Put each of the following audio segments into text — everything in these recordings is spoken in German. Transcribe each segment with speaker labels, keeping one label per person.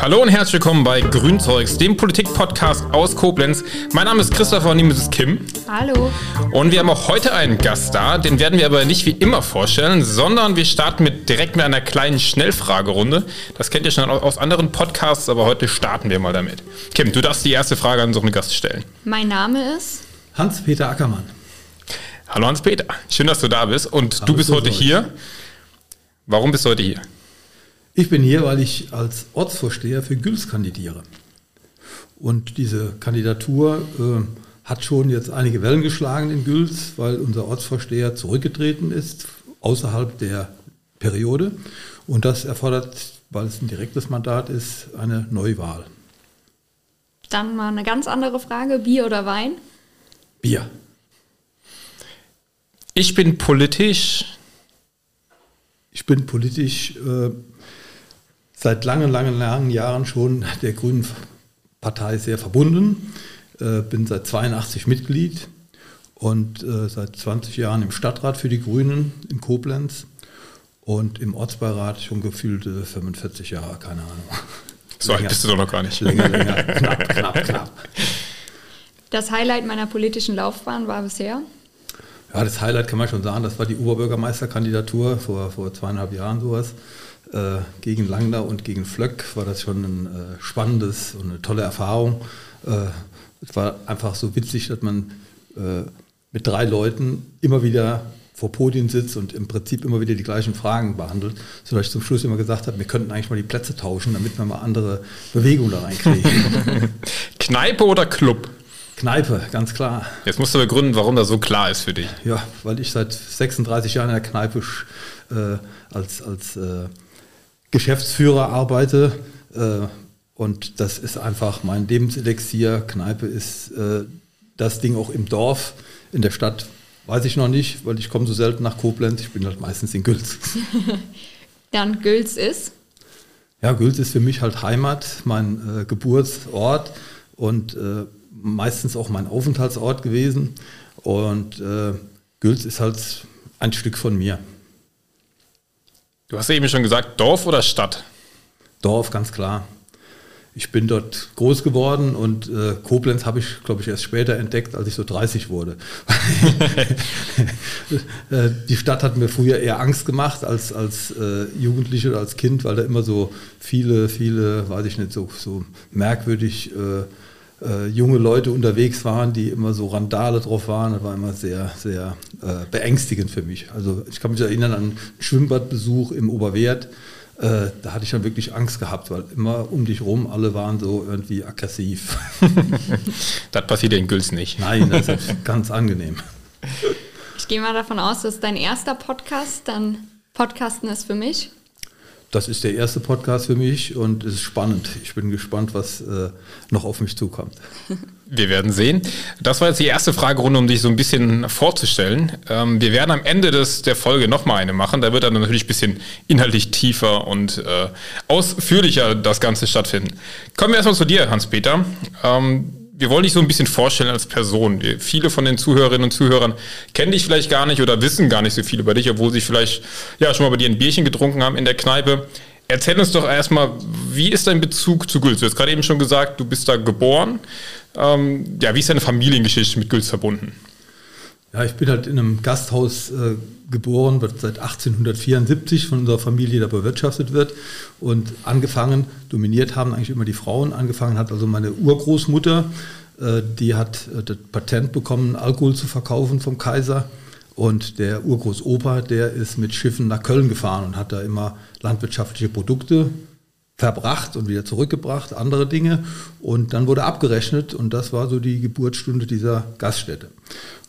Speaker 1: Hallo und herzlich willkommen bei Grünzeugs, dem Politik-Podcast aus Koblenz. Mein Name ist Christopher und die ist Kim.
Speaker 2: Hallo.
Speaker 1: Und wir haben auch heute einen Gast da, den werden wir aber nicht wie immer vorstellen, sondern wir starten mit, direkt mit einer kleinen Schnellfragerunde. Das kennt ihr schon aus anderen Podcasts, aber heute starten wir mal damit. Kim, du darfst die erste Frage an so einen Gast stellen.
Speaker 2: Mein Name ist
Speaker 3: Hans-Peter Ackermann.
Speaker 1: Hallo Hans-Peter, schön, dass du da bist und Hallo, du bist heute hier. Warum bist du heute hier?
Speaker 3: Ich bin hier, weil ich als Ortsvorsteher für Güls kandidiere. Und diese Kandidatur äh, hat schon jetzt einige Wellen geschlagen in Güls, weil unser Ortsvorsteher zurückgetreten ist außerhalb der Periode. Und das erfordert, weil es ein direktes Mandat ist, eine Neuwahl.
Speaker 2: Dann mal eine ganz andere Frage, Bier oder Wein?
Speaker 3: Bier.
Speaker 1: Ich bin politisch.
Speaker 3: Ich bin politisch äh, seit langen, langen, langen Jahren schon der Grünen Partei sehr verbunden. Äh, bin seit 82 Mitglied und äh, seit 20 Jahren im Stadtrat für die Grünen in Koblenz und im Ortsbeirat schon gefühlte 45 Jahre, keine Ahnung.
Speaker 1: So alt bist du doch noch gar nicht.
Speaker 3: Länger, länger, knapp, knapp, knapp.
Speaker 2: Das Highlight meiner politischen Laufbahn war bisher?
Speaker 3: Ja, das Highlight kann man schon sagen, das war die Oberbürgermeisterkandidatur vor, vor zweieinhalb Jahren sowas. Äh, gegen Langner und gegen Flöck war das schon ein äh, spannendes und eine tolle Erfahrung. Äh, es war einfach so witzig, dass man äh, mit drei Leuten immer wieder vor Podien sitzt und im Prinzip immer wieder die gleichen Fragen behandelt, sodass ich zum Schluss immer gesagt habe, wir könnten eigentlich mal die Plätze tauschen, damit wir mal andere Bewegungen da reinkriegen.
Speaker 1: Kneipe oder Club?
Speaker 3: Kneipe, ganz klar.
Speaker 1: Jetzt musst du begründen, warum das so klar ist für dich.
Speaker 3: Ja, weil ich seit 36 Jahren in der Kneipe äh, als, als äh, Geschäftsführer arbeite. Äh, und das ist einfach mein Lebenselixier. Kneipe ist äh, das Ding auch im Dorf. In der Stadt weiß ich noch nicht, weil ich komme so selten nach Koblenz. Ich bin halt meistens in Gülz.
Speaker 2: Dann Gülz ist?
Speaker 3: Ja, Gülz ist für mich halt Heimat, mein äh, Geburtsort und äh, meistens auch mein Aufenthaltsort gewesen. Und äh, Gülz ist halt ein Stück von mir.
Speaker 1: Du hast ja eben schon gesagt, Dorf oder Stadt?
Speaker 3: Dorf, ganz klar. Ich bin dort groß geworden und äh, Koblenz habe ich, glaube ich, erst später entdeckt, als ich so 30 wurde. Äh, die Stadt hat mir früher eher Angst gemacht als, als äh, Jugendliche oder als Kind, weil da immer so viele, viele, weiß ich nicht, so, so merkwürdig äh, äh, junge Leute unterwegs waren, die immer so Randale drauf waren. Das war immer sehr, sehr äh, beängstigend für mich. Also ich kann mich erinnern an einen Schwimmbadbesuch im Oberwert. Äh, da hatte ich dann wirklich Angst gehabt, weil immer um dich rum alle waren so irgendwie aggressiv.
Speaker 1: das passiert in Güls nicht.
Speaker 3: Nein, das ist ganz angenehm.
Speaker 2: Ich gehe mal davon aus, dass dein erster Podcast dann Podcasten ist für mich
Speaker 3: das ist der erste Podcast für mich und es ist spannend. Ich bin gespannt, was äh, noch auf mich zukommt.
Speaker 1: Wir werden sehen. Das war jetzt die erste Fragerunde, um dich so ein bisschen vorzustellen. Ähm, wir werden am Ende des, der Folge nochmal eine machen. Da wird dann natürlich ein bisschen inhaltlich tiefer und äh, ausführlicher das Ganze stattfinden. Kommen wir erstmal zu dir, Hans-Peter. Ähm, wir wollen dich so ein bisschen vorstellen als Person. Viele von den Zuhörerinnen und Zuhörern kennen dich vielleicht gar nicht oder wissen gar nicht so viel über dich, obwohl sie vielleicht ja schon mal bei dir ein Bierchen getrunken haben in der Kneipe. Erzähl uns doch erstmal, wie ist dein Bezug zu Gülz? Du hast gerade eben schon gesagt, du bist da geboren. Ähm, ja, wie ist deine Familiengeschichte mit Gülz verbunden?
Speaker 3: Ja, ich bin halt in einem Gasthaus äh, geboren, wird seit 1874 von unserer Familie da bewirtschaftet wird. Und angefangen, dominiert haben eigentlich immer die Frauen. Angefangen hat also meine Urgroßmutter, äh, die hat äh, das Patent bekommen, Alkohol zu verkaufen vom Kaiser. Und der Urgroßopa, der ist mit Schiffen nach Köln gefahren und hat da immer landwirtschaftliche Produkte verbracht und wieder zurückgebracht, andere Dinge. Und dann wurde abgerechnet und das war so die Geburtsstunde dieser Gaststätte.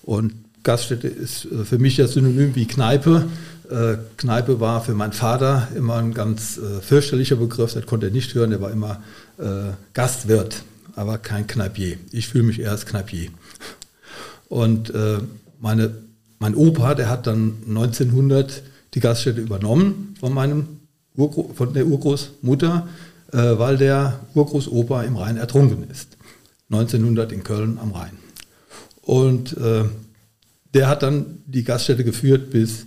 Speaker 3: Und Gaststätte ist äh, für mich das Synonym wie Kneipe. Äh, Kneipe war für meinen Vater immer ein ganz äh, fürchterlicher Begriff, das konnte er nicht hören, er war immer Gastwirt, aber kein Kneipier. Ich fühle mich eher als Kneipier. Und meine, mein Opa, der hat dann 1900 die Gaststätte übernommen von, meinem Urgro von der Urgroßmutter, weil der Urgroßopa im Rhein ertrunken ist. 1900 in Köln am Rhein. Und der hat dann die Gaststätte geführt bis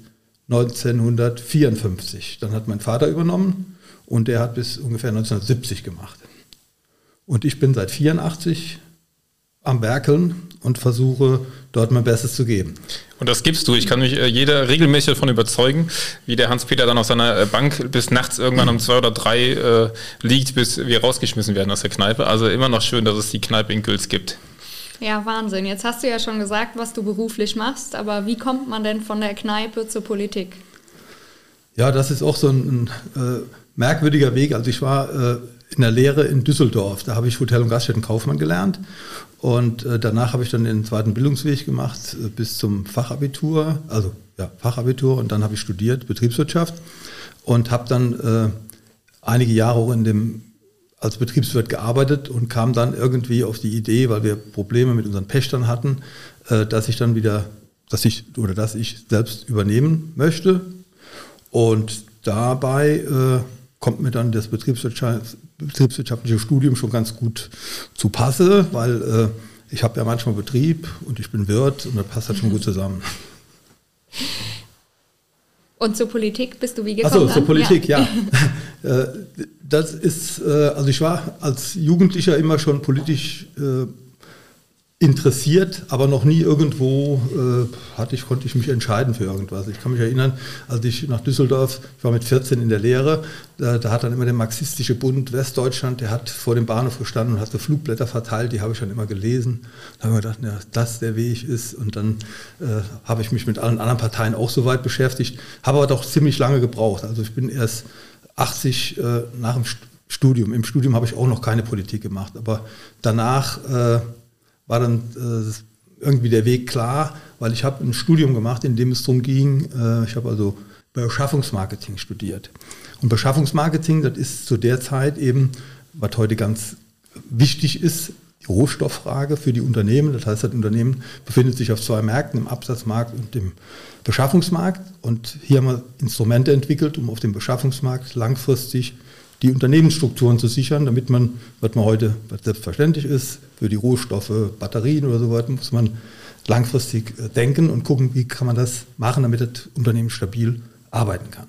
Speaker 3: 1954. Dann hat mein Vater übernommen und der hat bis ungefähr 1970 gemacht. Und ich bin seit 84 am Werkeln und versuche dort mein Bestes zu geben.
Speaker 1: Und das gibst du. Ich kann mich äh, jeder regelmäßig davon überzeugen, wie der Hans-Peter dann auf seiner äh, Bank bis nachts irgendwann um zwei oder drei äh, liegt, bis wir rausgeschmissen werden aus der Kneipe. Also immer noch schön, dass es die Kneipe in Gülz gibt.
Speaker 2: Ja, Wahnsinn. Jetzt hast du ja schon gesagt, was du beruflich machst, aber wie kommt man denn von der Kneipe zur Politik?
Speaker 3: Ja, das ist auch so ein, ein äh, merkwürdiger Weg. Also ich war äh, in der Lehre in Düsseldorf. Da habe ich Hotel- und Gaststättenkaufmann gelernt. Und äh, danach habe ich dann den zweiten Bildungsweg gemacht äh, bis zum Fachabitur, also ja, Fachabitur. Und dann habe ich studiert Betriebswirtschaft und habe dann äh, einige Jahre auch in dem als Betriebswirt gearbeitet und kam dann irgendwie auf die Idee, weil wir Probleme mit unseren Pächtern hatten, äh, dass ich dann wieder, dass ich oder dass ich selbst übernehmen möchte. Und dabei äh, kommt mir dann das betriebswirtschaftliche Studium schon ganz gut zu Passe, weil äh, ich habe ja manchmal Betrieb und ich bin Wirt und das passt halt schon gut zusammen.
Speaker 2: Und zur Politik bist du wie gekommen?
Speaker 3: Achso, zur Politik, ja. ja. Äh, das ist, äh, also ich war als Jugendlicher immer schon politisch äh, interessiert, aber noch nie irgendwo äh, hatte ich, konnte ich mich entscheiden für irgendwas. Ich kann mich erinnern, als ich nach Düsseldorf, ich war mit 14 in der Lehre, da, da hat dann immer der Marxistische Bund Westdeutschland, der hat vor dem Bahnhof gestanden und hat so Flugblätter verteilt, die habe ich dann immer gelesen. Da habe ich gedacht, ja, das der Weg ist. Und dann äh, habe ich mich mit allen anderen Parteien auch so weit beschäftigt, habe aber doch ziemlich lange gebraucht. Also ich bin erst 80 äh, nach dem Studium. Im Studium habe ich auch noch keine Politik gemacht, aber danach äh, war dann äh, irgendwie der Weg klar, weil ich habe ein Studium gemacht, in dem es darum ging, äh, ich habe also Beschaffungsmarketing studiert. Und Beschaffungsmarketing, das ist zu der Zeit eben, was heute ganz wichtig ist, Rohstofffrage für die Unternehmen. Das heißt, das Unternehmen befindet sich auf zwei Märkten, im Absatzmarkt und dem Beschaffungsmarkt. Und hier haben wir Instrumente entwickelt, um auf dem Beschaffungsmarkt langfristig die Unternehmensstrukturen zu sichern, damit man, was man heute was selbstverständlich ist, für die Rohstoffe, Batterien oder so weiter, muss man langfristig äh, denken und gucken, wie kann man das machen, damit das Unternehmen stabil arbeiten kann.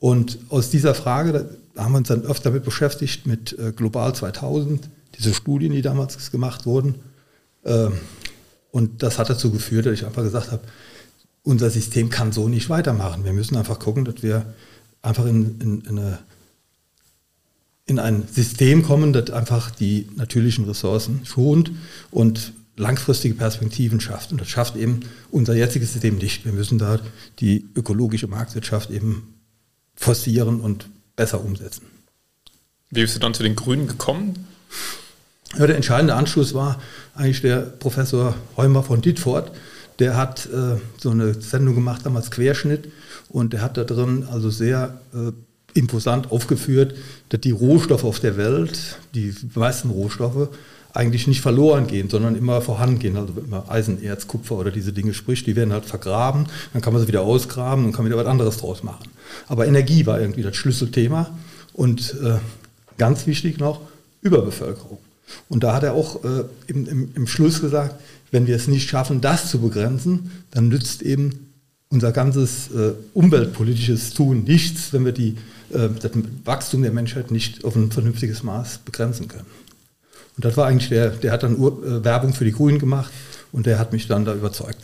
Speaker 3: Und aus dieser Frage, da haben wir uns dann öfter damit beschäftigt, mit äh, Global 2000, diese Studien, die damals gemacht wurden. Ähm, und das hat dazu geführt, dass ich einfach gesagt habe, unser System kann so nicht weitermachen. Wir müssen einfach gucken, dass wir einfach in, in, in eine in ein System kommen, das einfach die natürlichen Ressourcen schont und langfristige Perspektiven schafft. Und das schafft eben unser jetziges System nicht. Wir müssen da die ökologische Marktwirtschaft eben forcieren und besser umsetzen.
Speaker 1: Wie bist du dann zu den Grünen gekommen?
Speaker 3: Ja, der entscheidende Anschluss war eigentlich der Professor Heumer von Dietfurt. Der hat äh, so eine Sendung gemacht, damals Querschnitt, und der hat da drin also sehr äh, imposant aufgeführt, dass die Rohstoffe auf der Welt, die meisten Rohstoffe, eigentlich nicht verloren gehen, sondern immer vorhanden gehen. Also wenn man Eisen, Erz, Kupfer oder diese Dinge spricht, die werden halt vergraben, dann kann man sie wieder ausgraben und kann wieder was anderes draus machen. Aber Energie war irgendwie das Schlüsselthema und äh, ganz wichtig noch, Überbevölkerung. Und da hat er auch äh, im, im, im Schluss gesagt, wenn wir es nicht schaffen, das zu begrenzen, dann nützt eben unser ganzes äh, umweltpolitisches Tun nichts, wenn wir die äh, das Wachstum der Menschheit nicht auf ein vernünftiges Maß begrenzen können. Und das war eigentlich der, der hat dann Ur, äh, Werbung für die Grünen gemacht und der hat mich dann da überzeugt.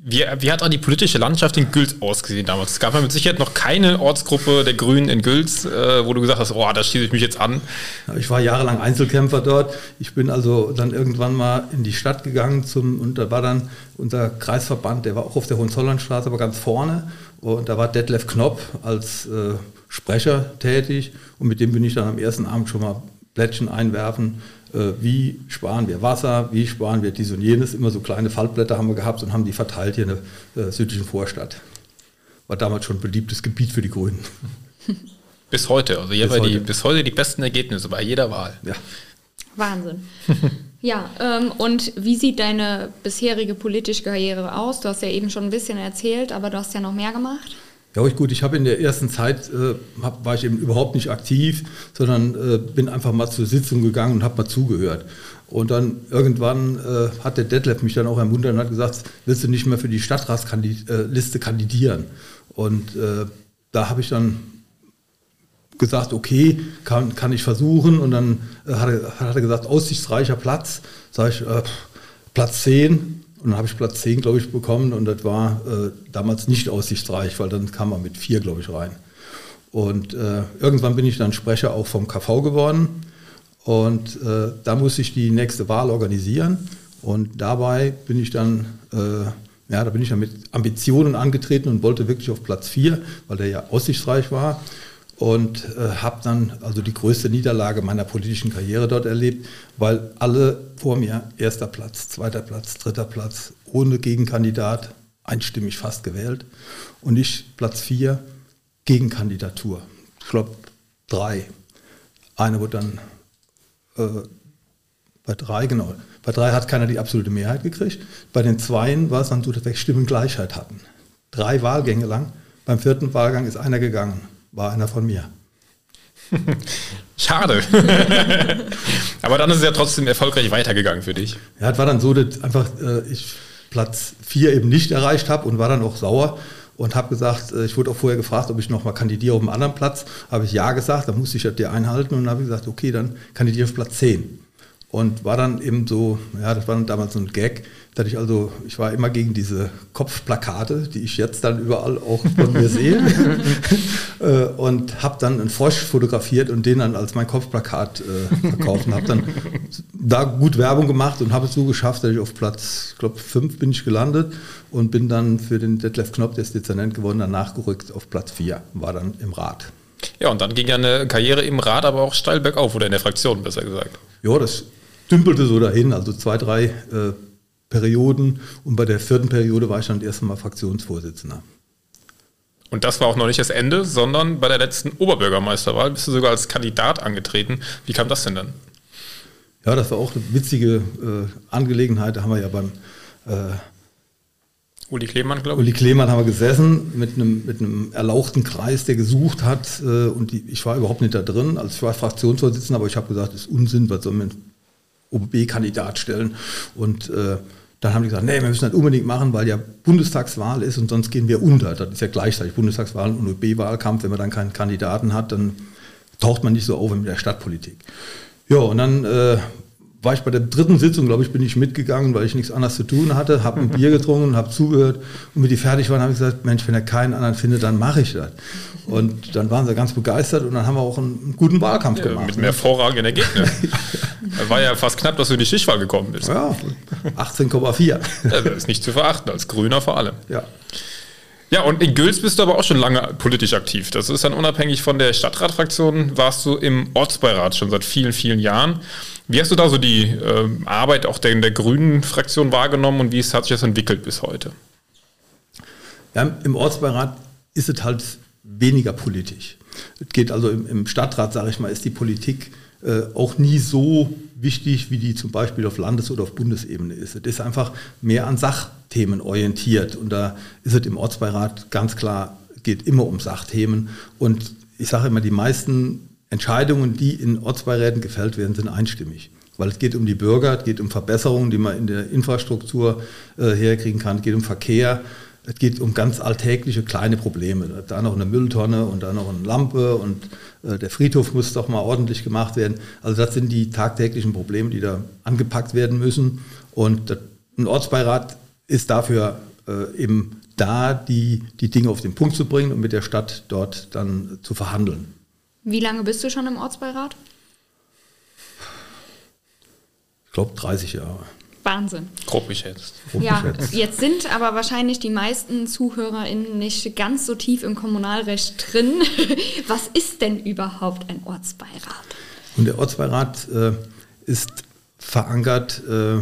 Speaker 1: Wie, wie hat auch die politische Landschaft in Gülz ausgesehen damals? Es gab ja mit Sicherheit noch keine Ortsgruppe der Grünen in Gülz, äh, wo du gesagt hast, oh, da schieße ich mich jetzt an.
Speaker 3: Ich war jahrelang Einzelkämpfer dort. Ich bin also dann irgendwann mal in die Stadt gegangen zum, und da war dann unser Kreisverband, der war auch auf der Hohenzollernstraße, aber ganz vorne. Und da war Detlef Knopp als äh, Sprecher tätig und mit dem bin ich dann am ersten Abend schon mal Plättchen einwerfen, wie sparen wir Wasser, wie sparen wir dies und jenes. Immer so kleine Faltblätter haben wir gehabt und haben die verteilt hier in der äh, südlichen Vorstadt. War damals schon ein beliebtes Gebiet für die Grünen.
Speaker 1: Bis heute, also hier bis, heute. Die, bis heute die besten Ergebnisse bei jeder Wahl.
Speaker 3: Ja.
Speaker 2: Wahnsinn. ja, ähm, und wie sieht deine bisherige politische Karriere aus? Du hast ja eben schon ein bisschen erzählt, aber du hast ja noch mehr gemacht.
Speaker 3: Ja, gut. Ich habe in der ersten Zeit, äh, hab, war ich eben überhaupt nicht aktiv, sondern äh, bin einfach mal zur Sitzung gegangen und habe mal zugehört. Und dann irgendwann äh, hat der Detlef mich dann auch ermuntert und hat gesagt, willst du nicht mehr für die Stadtratsliste kandidieren? Und äh, da habe ich dann gesagt, okay, kann, kann ich versuchen. Und dann äh, hat, er, hat er gesagt, aussichtsreicher Platz. Sag ich, äh, Platz 10. Und dann habe ich Platz 10, glaube ich, bekommen. Und das war äh, damals nicht aussichtsreich, weil dann kam man mit 4, glaube ich, rein. Und äh, irgendwann bin ich dann Sprecher auch vom KV geworden. Und äh, da musste ich die nächste Wahl organisieren. Und dabei bin ich dann äh, ja, da bin ich dann mit Ambitionen angetreten und wollte wirklich auf Platz 4, weil der ja aussichtsreich war und äh, habe dann also die größte Niederlage meiner politischen Karriere dort erlebt, weil alle vor mir erster Platz, zweiter Platz, dritter Platz, ohne Gegenkandidat, einstimmig fast gewählt und ich Platz vier, Gegenkandidatur. Ich glaube drei. Eine wurde dann äh, bei drei, genau. Bei drei hat keiner die absolute Mehrheit gekriegt. Bei den Zweien war es dann so, dass wir Stimmengleichheit hatten. Drei Wahlgänge lang. Beim vierten Wahlgang ist einer gegangen war einer von mir.
Speaker 1: Schade. Aber dann ist es ja trotzdem erfolgreich weitergegangen für dich.
Speaker 3: Ja, es war dann so, dass einfach äh, ich Platz 4 eben nicht erreicht habe und war dann auch sauer und habe gesagt, äh, ich wurde auch vorher gefragt, ob ich nochmal kandidiere auf einem anderen Platz. Habe ich ja gesagt, dann musste ich das dir einhalten und habe gesagt, okay, dann kandidiere ich auf Platz 10. Und war dann eben so, ja, das war dann damals so ein Gag, dass ich also, ich war immer gegen diese Kopfplakate, die ich jetzt dann überall auch von mir sehe. Äh, und habe dann einen Frosch fotografiert und den dann als mein Kopfplakat äh, verkauft und habe dann da gut Werbung gemacht und habe es so geschafft, dass ich auf Platz, ich glaube, fünf bin ich gelandet und bin dann für den Detlef Knopf, der ist Dezernent geworden, dann nachgerückt auf Platz vier, war dann im Rat.
Speaker 1: Ja, und dann ging ja eine Karriere im Rat aber auch steil bergauf oder in der Fraktion, besser gesagt.
Speaker 3: Ja, das dümpelte so dahin, also zwei, drei äh, Perioden und bei der vierten Periode war ich dann erst einmal Fraktionsvorsitzender.
Speaker 1: Und das war auch noch nicht das Ende, sondern bei der letzten Oberbürgermeisterwahl bist du sogar als Kandidat angetreten. Wie kam das denn dann?
Speaker 3: Ja, das war auch eine witzige äh, Angelegenheit. Da haben wir ja beim äh,
Speaker 1: Uli Klemann, glaube
Speaker 3: ich. Uli Klemann haben wir gesessen mit einem, mit einem erlauchten Kreis, der gesucht hat. Äh, und die, ich war überhaupt nicht da drin. Also ich war Fraktionsvorsitzender, aber ich habe gesagt, das ist Unsinn, was soll man OB-Kandidat stellen. Und äh, dann haben die gesagt, nee, wir müssen das unbedingt machen, weil ja Bundestagswahl ist und sonst gehen wir unter. Das ist ja gleichzeitig Bundestagswahl und OB-Wahlkampf. Wenn man dann keinen Kandidaten hat, dann taucht man nicht so auf mit der Stadtpolitik. Ja, und dann äh, war ich bei der dritten Sitzung, glaube ich, bin ich mitgegangen, weil ich nichts anderes zu tun hatte, habe ein Bier getrunken, habe zugehört und wenn die fertig waren, habe ich gesagt, Mensch, wenn er keinen anderen findet, dann mache ich das. Und dann waren sie ganz begeistert und dann haben wir auch einen guten Wahlkampf ja, gemacht.
Speaker 1: Mit einem hervorragenden Ergebnis. War ja fast knapp, dass du in die Stichwahl gekommen bist.
Speaker 3: Ja, 18,4. Ja,
Speaker 1: das ist nicht zu verachten, als Grüner vor allem.
Speaker 3: Ja.
Speaker 1: Ja, und in Gülz bist du aber auch schon lange politisch aktiv. Das ist dann unabhängig von der Stadtratfraktion, warst du im Ortsbeirat schon seit vielen, vielen Jahren. Wie hast du da so die äh, Arbeit auch der, der grünen Fraktion wahrgenommen und wie hat sich das entwickelt bis heute?
Speaker 3: Ja, Im Ortsbeirat ist es halt weniger politisch. Es geht also im, im Stadtrat, sage ich mal, ist die Politik äh, auch nie so wichtig, wie die zum Beispiel auf Landes- oder auf Bundesebene ist. Es ist einfach mehr an Sachthemen orientiert und da ist es im Ortsbeirat ganz klar, geht immer um Sachthemen und ich sage immer, die meisten Entscheidungen, die in Ortsbeiräten gefällt werden, sind einstimmig. Weil es geht um die Bürger, es geht um Verbesserungen, die man in der Infrastruktur äh, herkriegen kann, es geht um Verkehr, es geht um ganz alltägliche kleine Probleme. Da noch eine Mülltonne und da noch eine Lampe und äh, der Friedhof muss doch mal ordentlich gemacht werden. Also das sind die tagtäglichen Probleme, die da angepackt werden müssen. Und ein Ortsbeirat ist dafür äh, eben da, die, die Dinge auf den Punkt zu bringen und mit der Stadt dort dann zu verhandeln.
Speaker 2: Wie lange bist du schon im Ortsbeirat?
Speaker 3: Ich glaube 30 Jahre.
Speaker 2: Wahnsinn.
Speaker 1: Grob geschätzt.
Speaker 2: ja, jetzt sind aber wahrscheinlich die meisten ZuhörerInnen nicht ganz so tief im Kommunalrecht drin. Was ist denn überhaupt ein Ortsbeirat?
Speaker 3: Und der Ortsbeirat äh, ist verankert äh,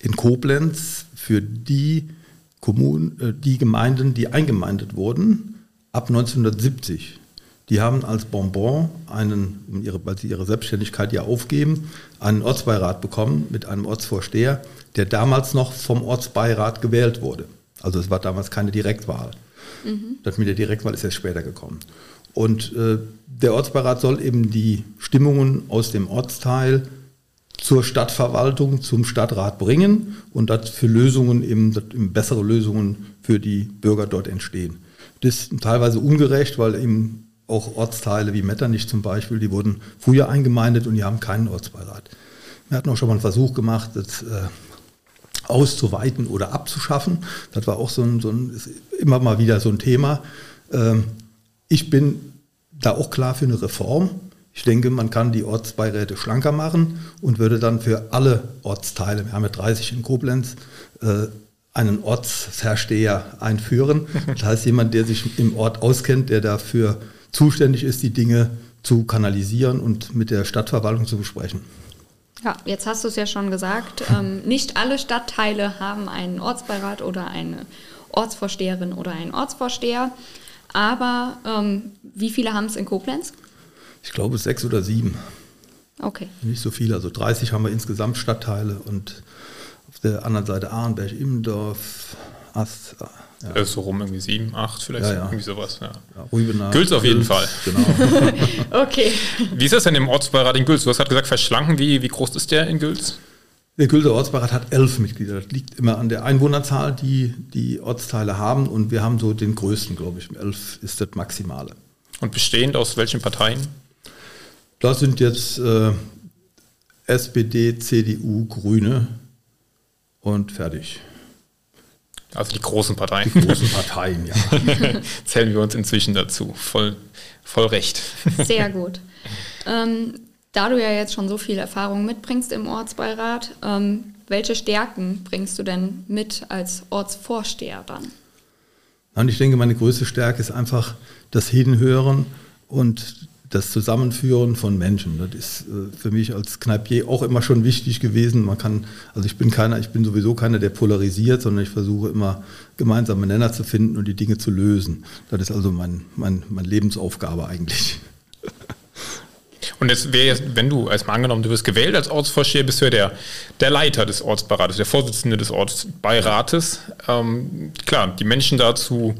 Speaker 3: in Koblenz für die Kommunen, äh, die Gemeinden, die eingemeindet wurden ab 1970. Die haben als Bonbon einen, um ihre, weil sie ihre Selbstständigkeit ja aufgeben, einen Ortsbeirat bekommen mit einem Ortsvorsteher, der damals noch vom Ortsbeirat gewählt wurde. Also es war damals keine Direktwahl. Mhm. Das mit der Direktwahl ist erst später gekommen. Und äh, der Ortsbeirat soll eben die Stimmungen aus dem Ortsteil zur Stadtverwaltung, zum Stadtrat bringen und dass für Lösungen eben, eben bessere Lösungen für die Bürger dort entstehen. Das ist teilweise ungerecht, weil eben auch Ortsteile wie Metternich zum Beispiel, die wurden früher eingemeindet und die haben keinen Ortsbeirat. Wir hatten auch schon mal einen Versuch gemacht, das äh, auszuweiten oder abzuschaffen. Das war auch so ein, so ein immer mal wieder so ein Thema. Ähm, ich bin da auch klar für eine Reform. Ich denke, man kann die Ortsbeiräte schlanker machen und würde dann für alle Ortsteile, wir haben ja 30 in Koblenz, äh, einen Ortsversteher einführen. Das heißt, jemand, der sich im Ort auskennt, der dafür zuständig ist, die Dinge zu kanalisieren und mit der Stadtverwaltung zu besprechen.
Speaker 2: Ja, jetzt hast du es ja schon gesagt, ähm, nicht alle Stadtteile haben einen Ortsbeirat oder eine Ortsvorsteherin oder einen Ortsvorsteher. Aber ähm, wie viele haben es in Koblenz?
Speaker 3: Ich glaube sechs oder sieben.
Speaker 2: Okay.
Speaker 3: Nicht so viele, also 30 haben wir insgesamt Stadtteile und auf der anderen Seite Ahrenberg, Immendorf, Ast.
Speaker 1: Ja. Äh, so rum irgendwie sieben, acht vielleicht,
Speaker 3: ja, ja.
Speaker 1: irgendwie sowas. Ja.
Speaker 3: Ja, Rübenach,
Speaker 1: Gülz auf jeden Fall.
Speaker 3: Genau.
Speaker 2: okay.
Speaker 1: Wie ist das denn im Ortsbeirat in Gülz? Du hast gerade gesagt, verschlanken. Wie, wie groß ist der in Gülz?
Speaker 3: Der Gülzer Ortsbeirat hat elf Mitglieder. Das liegt immer an der Einwohnerzahl, die die Ortsteile haben. Und wir haben so den größten, glaube ich. Elf ist das Maximale.
Speaker 1: Und bestehend aus welchen Parteien?
Speaker 3: Das sind jetzt äh, SPD, CDU, Grüne und fertig.
Speaker 1: Also die großen Parteien.
Speaker 3: Die großen Parteien, ja.
Speaker 1: Zählen wir uns inzwischen dazu. Voll, voll recht.
Speaker 2: Sehr gut. Ähm, da du ja jetzt schon so viel Erfahrung mitbringst im Ortsbeirat, ähm, welche Stärken bringst du denn mit als Ortsvorsteher dann?
Speaker 3: Und ich denke, meine größte Stärke ist einfach das Hinhören und das Zusammenführen von Menschen. Das ist äh, für mich als Kneipier auch immer schon wichtig gewesen. Man kann, also ich bin keiner, ich bin sowieso keiner, der polarisiert, sondern ich versuche immer gemeinsame Nenner zu finden und die Dinge zu lösen. Das ist also mein, mein, meine Lebensaufgabe eigentlich.
Speaker 1: Und jetzt wäre jetzt, wenn du, als mal angenommen, du wirst gewählt als Ortsvorsteher, bist du ja der, der Leiter des Ortsbeirates, der Vorsitzende des Ortsbeirates. Ähm, klar, die Menschen dazu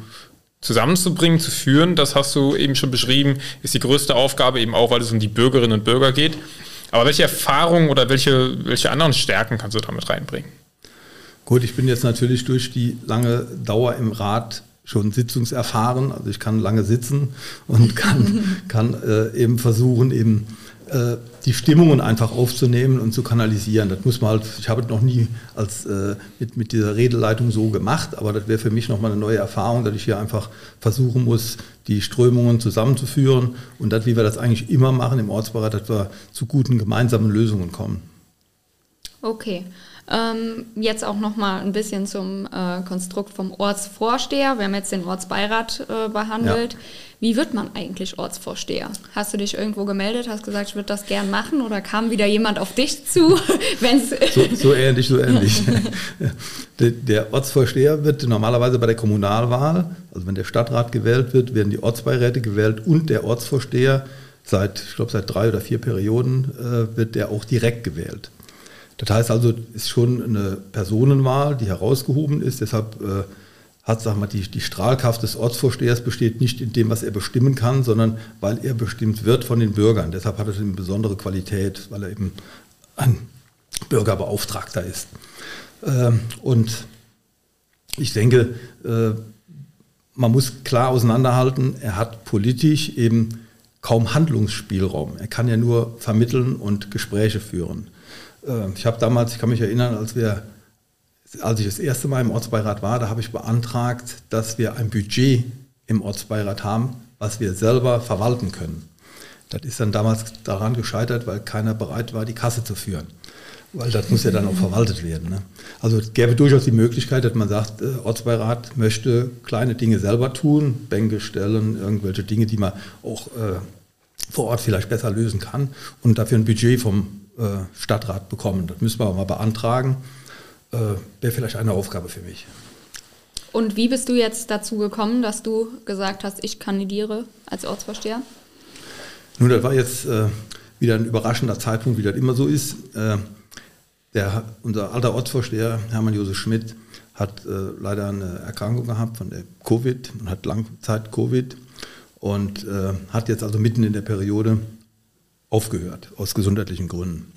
Speaker 1: zusammenzubringen, zu führen, das hast du eben schon beschrieben, ist die größte Aufgabe, eben auch, weil es um die Bürgerinnen und Bürger geht. Aber welche Erfahrungen oder welche, welche anderen Stärken kannst du damit reinbringen?
Speaker 3: Gut, ich bin jetzt natürlich durch die lange Dauer im Rat schon sitzungserfahren. Also ich kann lange sitzen und kann, kann äh, eben versuchen, eben äh, die Stimmungen einfach aufzunehmen und zu kanalisieren. Das muss man halt, ich habe es noch nie als, äh, mit, mit dieser Redeleitung so gemacht, aber das wäre für mich nochmal eine neue Erfahrung, dass ich hier einfach versuchen muss, die Strömungen zusammenzuführen und das, wie wir das eigentlich immer machen im Ortsbereich, dass wir zu guten gemeinsamen Lösungen kommen.
Speaker 2: Okay. Ähm, jetzt auch noch mal ein bisschen zum äh, Konstrukt vom Ortsvorsteher. Wir haben jetzt den Ortsbeirat äh, behandelt. Ja. Wie wird man eigentlich Ortsvorsteher? Hast du dich irgendwo gemeldet, hast gesagt, ich würde das gern machen oder kam wieder jemand auf dich zu?
Speaker 3: wenn's so, so ähnlich, so ähnlich. der, der Ortsvorsteher wird normalerweise bei der Kommunalwahl, also wenn der Stadtrat gewählt wird, werden die Ortsbeiräte gewählt und der Ortsvorsteher seit, ich glaube, seit drei oder vier Perioden äh, wird der auch direkt gewählt. Das heißt also, es ist schon eine Personenwahl, die herausgehoben ist. Deshalb äh, hat, sag mal, die, die Strahlkraft des Ortsvorstehers besteht nicht in dem, was er bestimmen kann, sondern weil er bestimmt wird von den Bürgern. Deshalb hat er eine besondere Qualität, weil er eben ein Bürgerbeauftragter ist. Ähm, und ich denke, äh, man muss klar auseinanderhalten, er hat politisch eben kaum Handlungsspielraum. Er kann ja nur vermitteln und Gespräche führen. Äh, ich habe damals, ich kann mich erinnern, als wir als ich das erste Mal im Ortsbeirat war, da habe ich beantragt, dass wir ein Budget im Ortsbeirat haben, was wir selber verwalten können. Das ist dann damals daran gescheitert, weil keiner bereit war, die Kasse zu führen. Weil das muss ja dann auch verwaltet werden. Ne? Also es gäbe durchaus die Möglichkeit, dass man sagt, äh, Ortsbeirat möchte kleine Dinge selber tun, Bänke stellen, irgendwelche Dinge, die man auch äh, vor Ort vielleicht besser lösen kann und dafür ein Budget vom Stadtrat bekommen. Das müssen wir mal beantragen. Äh, Wäre vielleicht eine Aufgabe für mich.
Speaker 2: Und wie bist du jetzt dazu gekommen, dass du gesagt hast, ich kandidiere als Ortsvorsteher?
Speaker 3: Nun, das war jetzt äh, wieder ein überraschender Zeitpunkt, wie das immer so ist. Äh, der, unser alter Ortsvorsteher, Hermann Josef Schmidt, hat äh, leider eine Erkrankung gehabt von der Covid und hat Langzeit Covid und äh, hat jetzt also mitten in der Periode aufgehört, aus gesundheitlichen Gründen.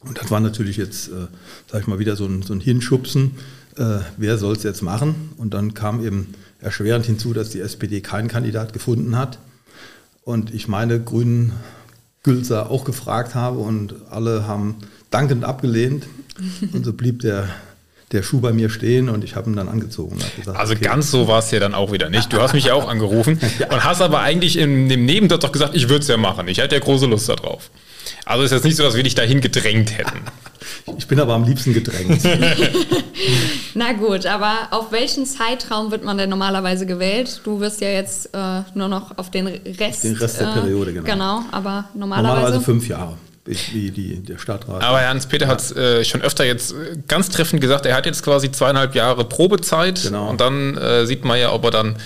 Speaker 3: Und das war natürlich jetzt, äh, sag ich mal, wieder so ein, so ein Hinschubsen. Äh, wer soll es jetzt machen? Und dann kam eben erschwerend hinzu, dass die SPD keinen Kandidat gefunden hat. und ich meine grünen Gülser auch gefragt habe und alle haben dankend abgelehnt. Und so blieb der der Schuh bei mir stehen und ich habe ihn dann angezogen.
Speaker 1: Gesagt, also okay. ganz so war es ja dann auch wieder nicht. Du hast mich ja auch angerufen ja. und hast aber eigentlich in dem Nebensatz doch gesagt, ich würde es ja machen. Ich hätte ja große Lust darauf. Also ist jetzt nicht so, dass wir dich dahin gedrängt hätten.
Speaker 3: Ich bin aber am liebsten gedrängt.
Speaker 2: Na gut, aber auf welchen Zeitraum wird man denn normalerweise gewählt? Du wirst ja jetzt äh, nur noch auf den Rest.
Speaker 3: Den Rest der äh, Periode,
Speaker 2: genau. Genau, aber normalerweise.
Speaker 3: Normalerweise fünf Jahre wie die, der Stadtrat.
Speaker 1: Aber Hans-Peter ja. hat es äh, schon öfter jetzt äh, ganz treffend gesagt, er hat jetzt quasi zweieinhalb Jahre Probezeit genau. und dann äh, sieht man ja, ob er dann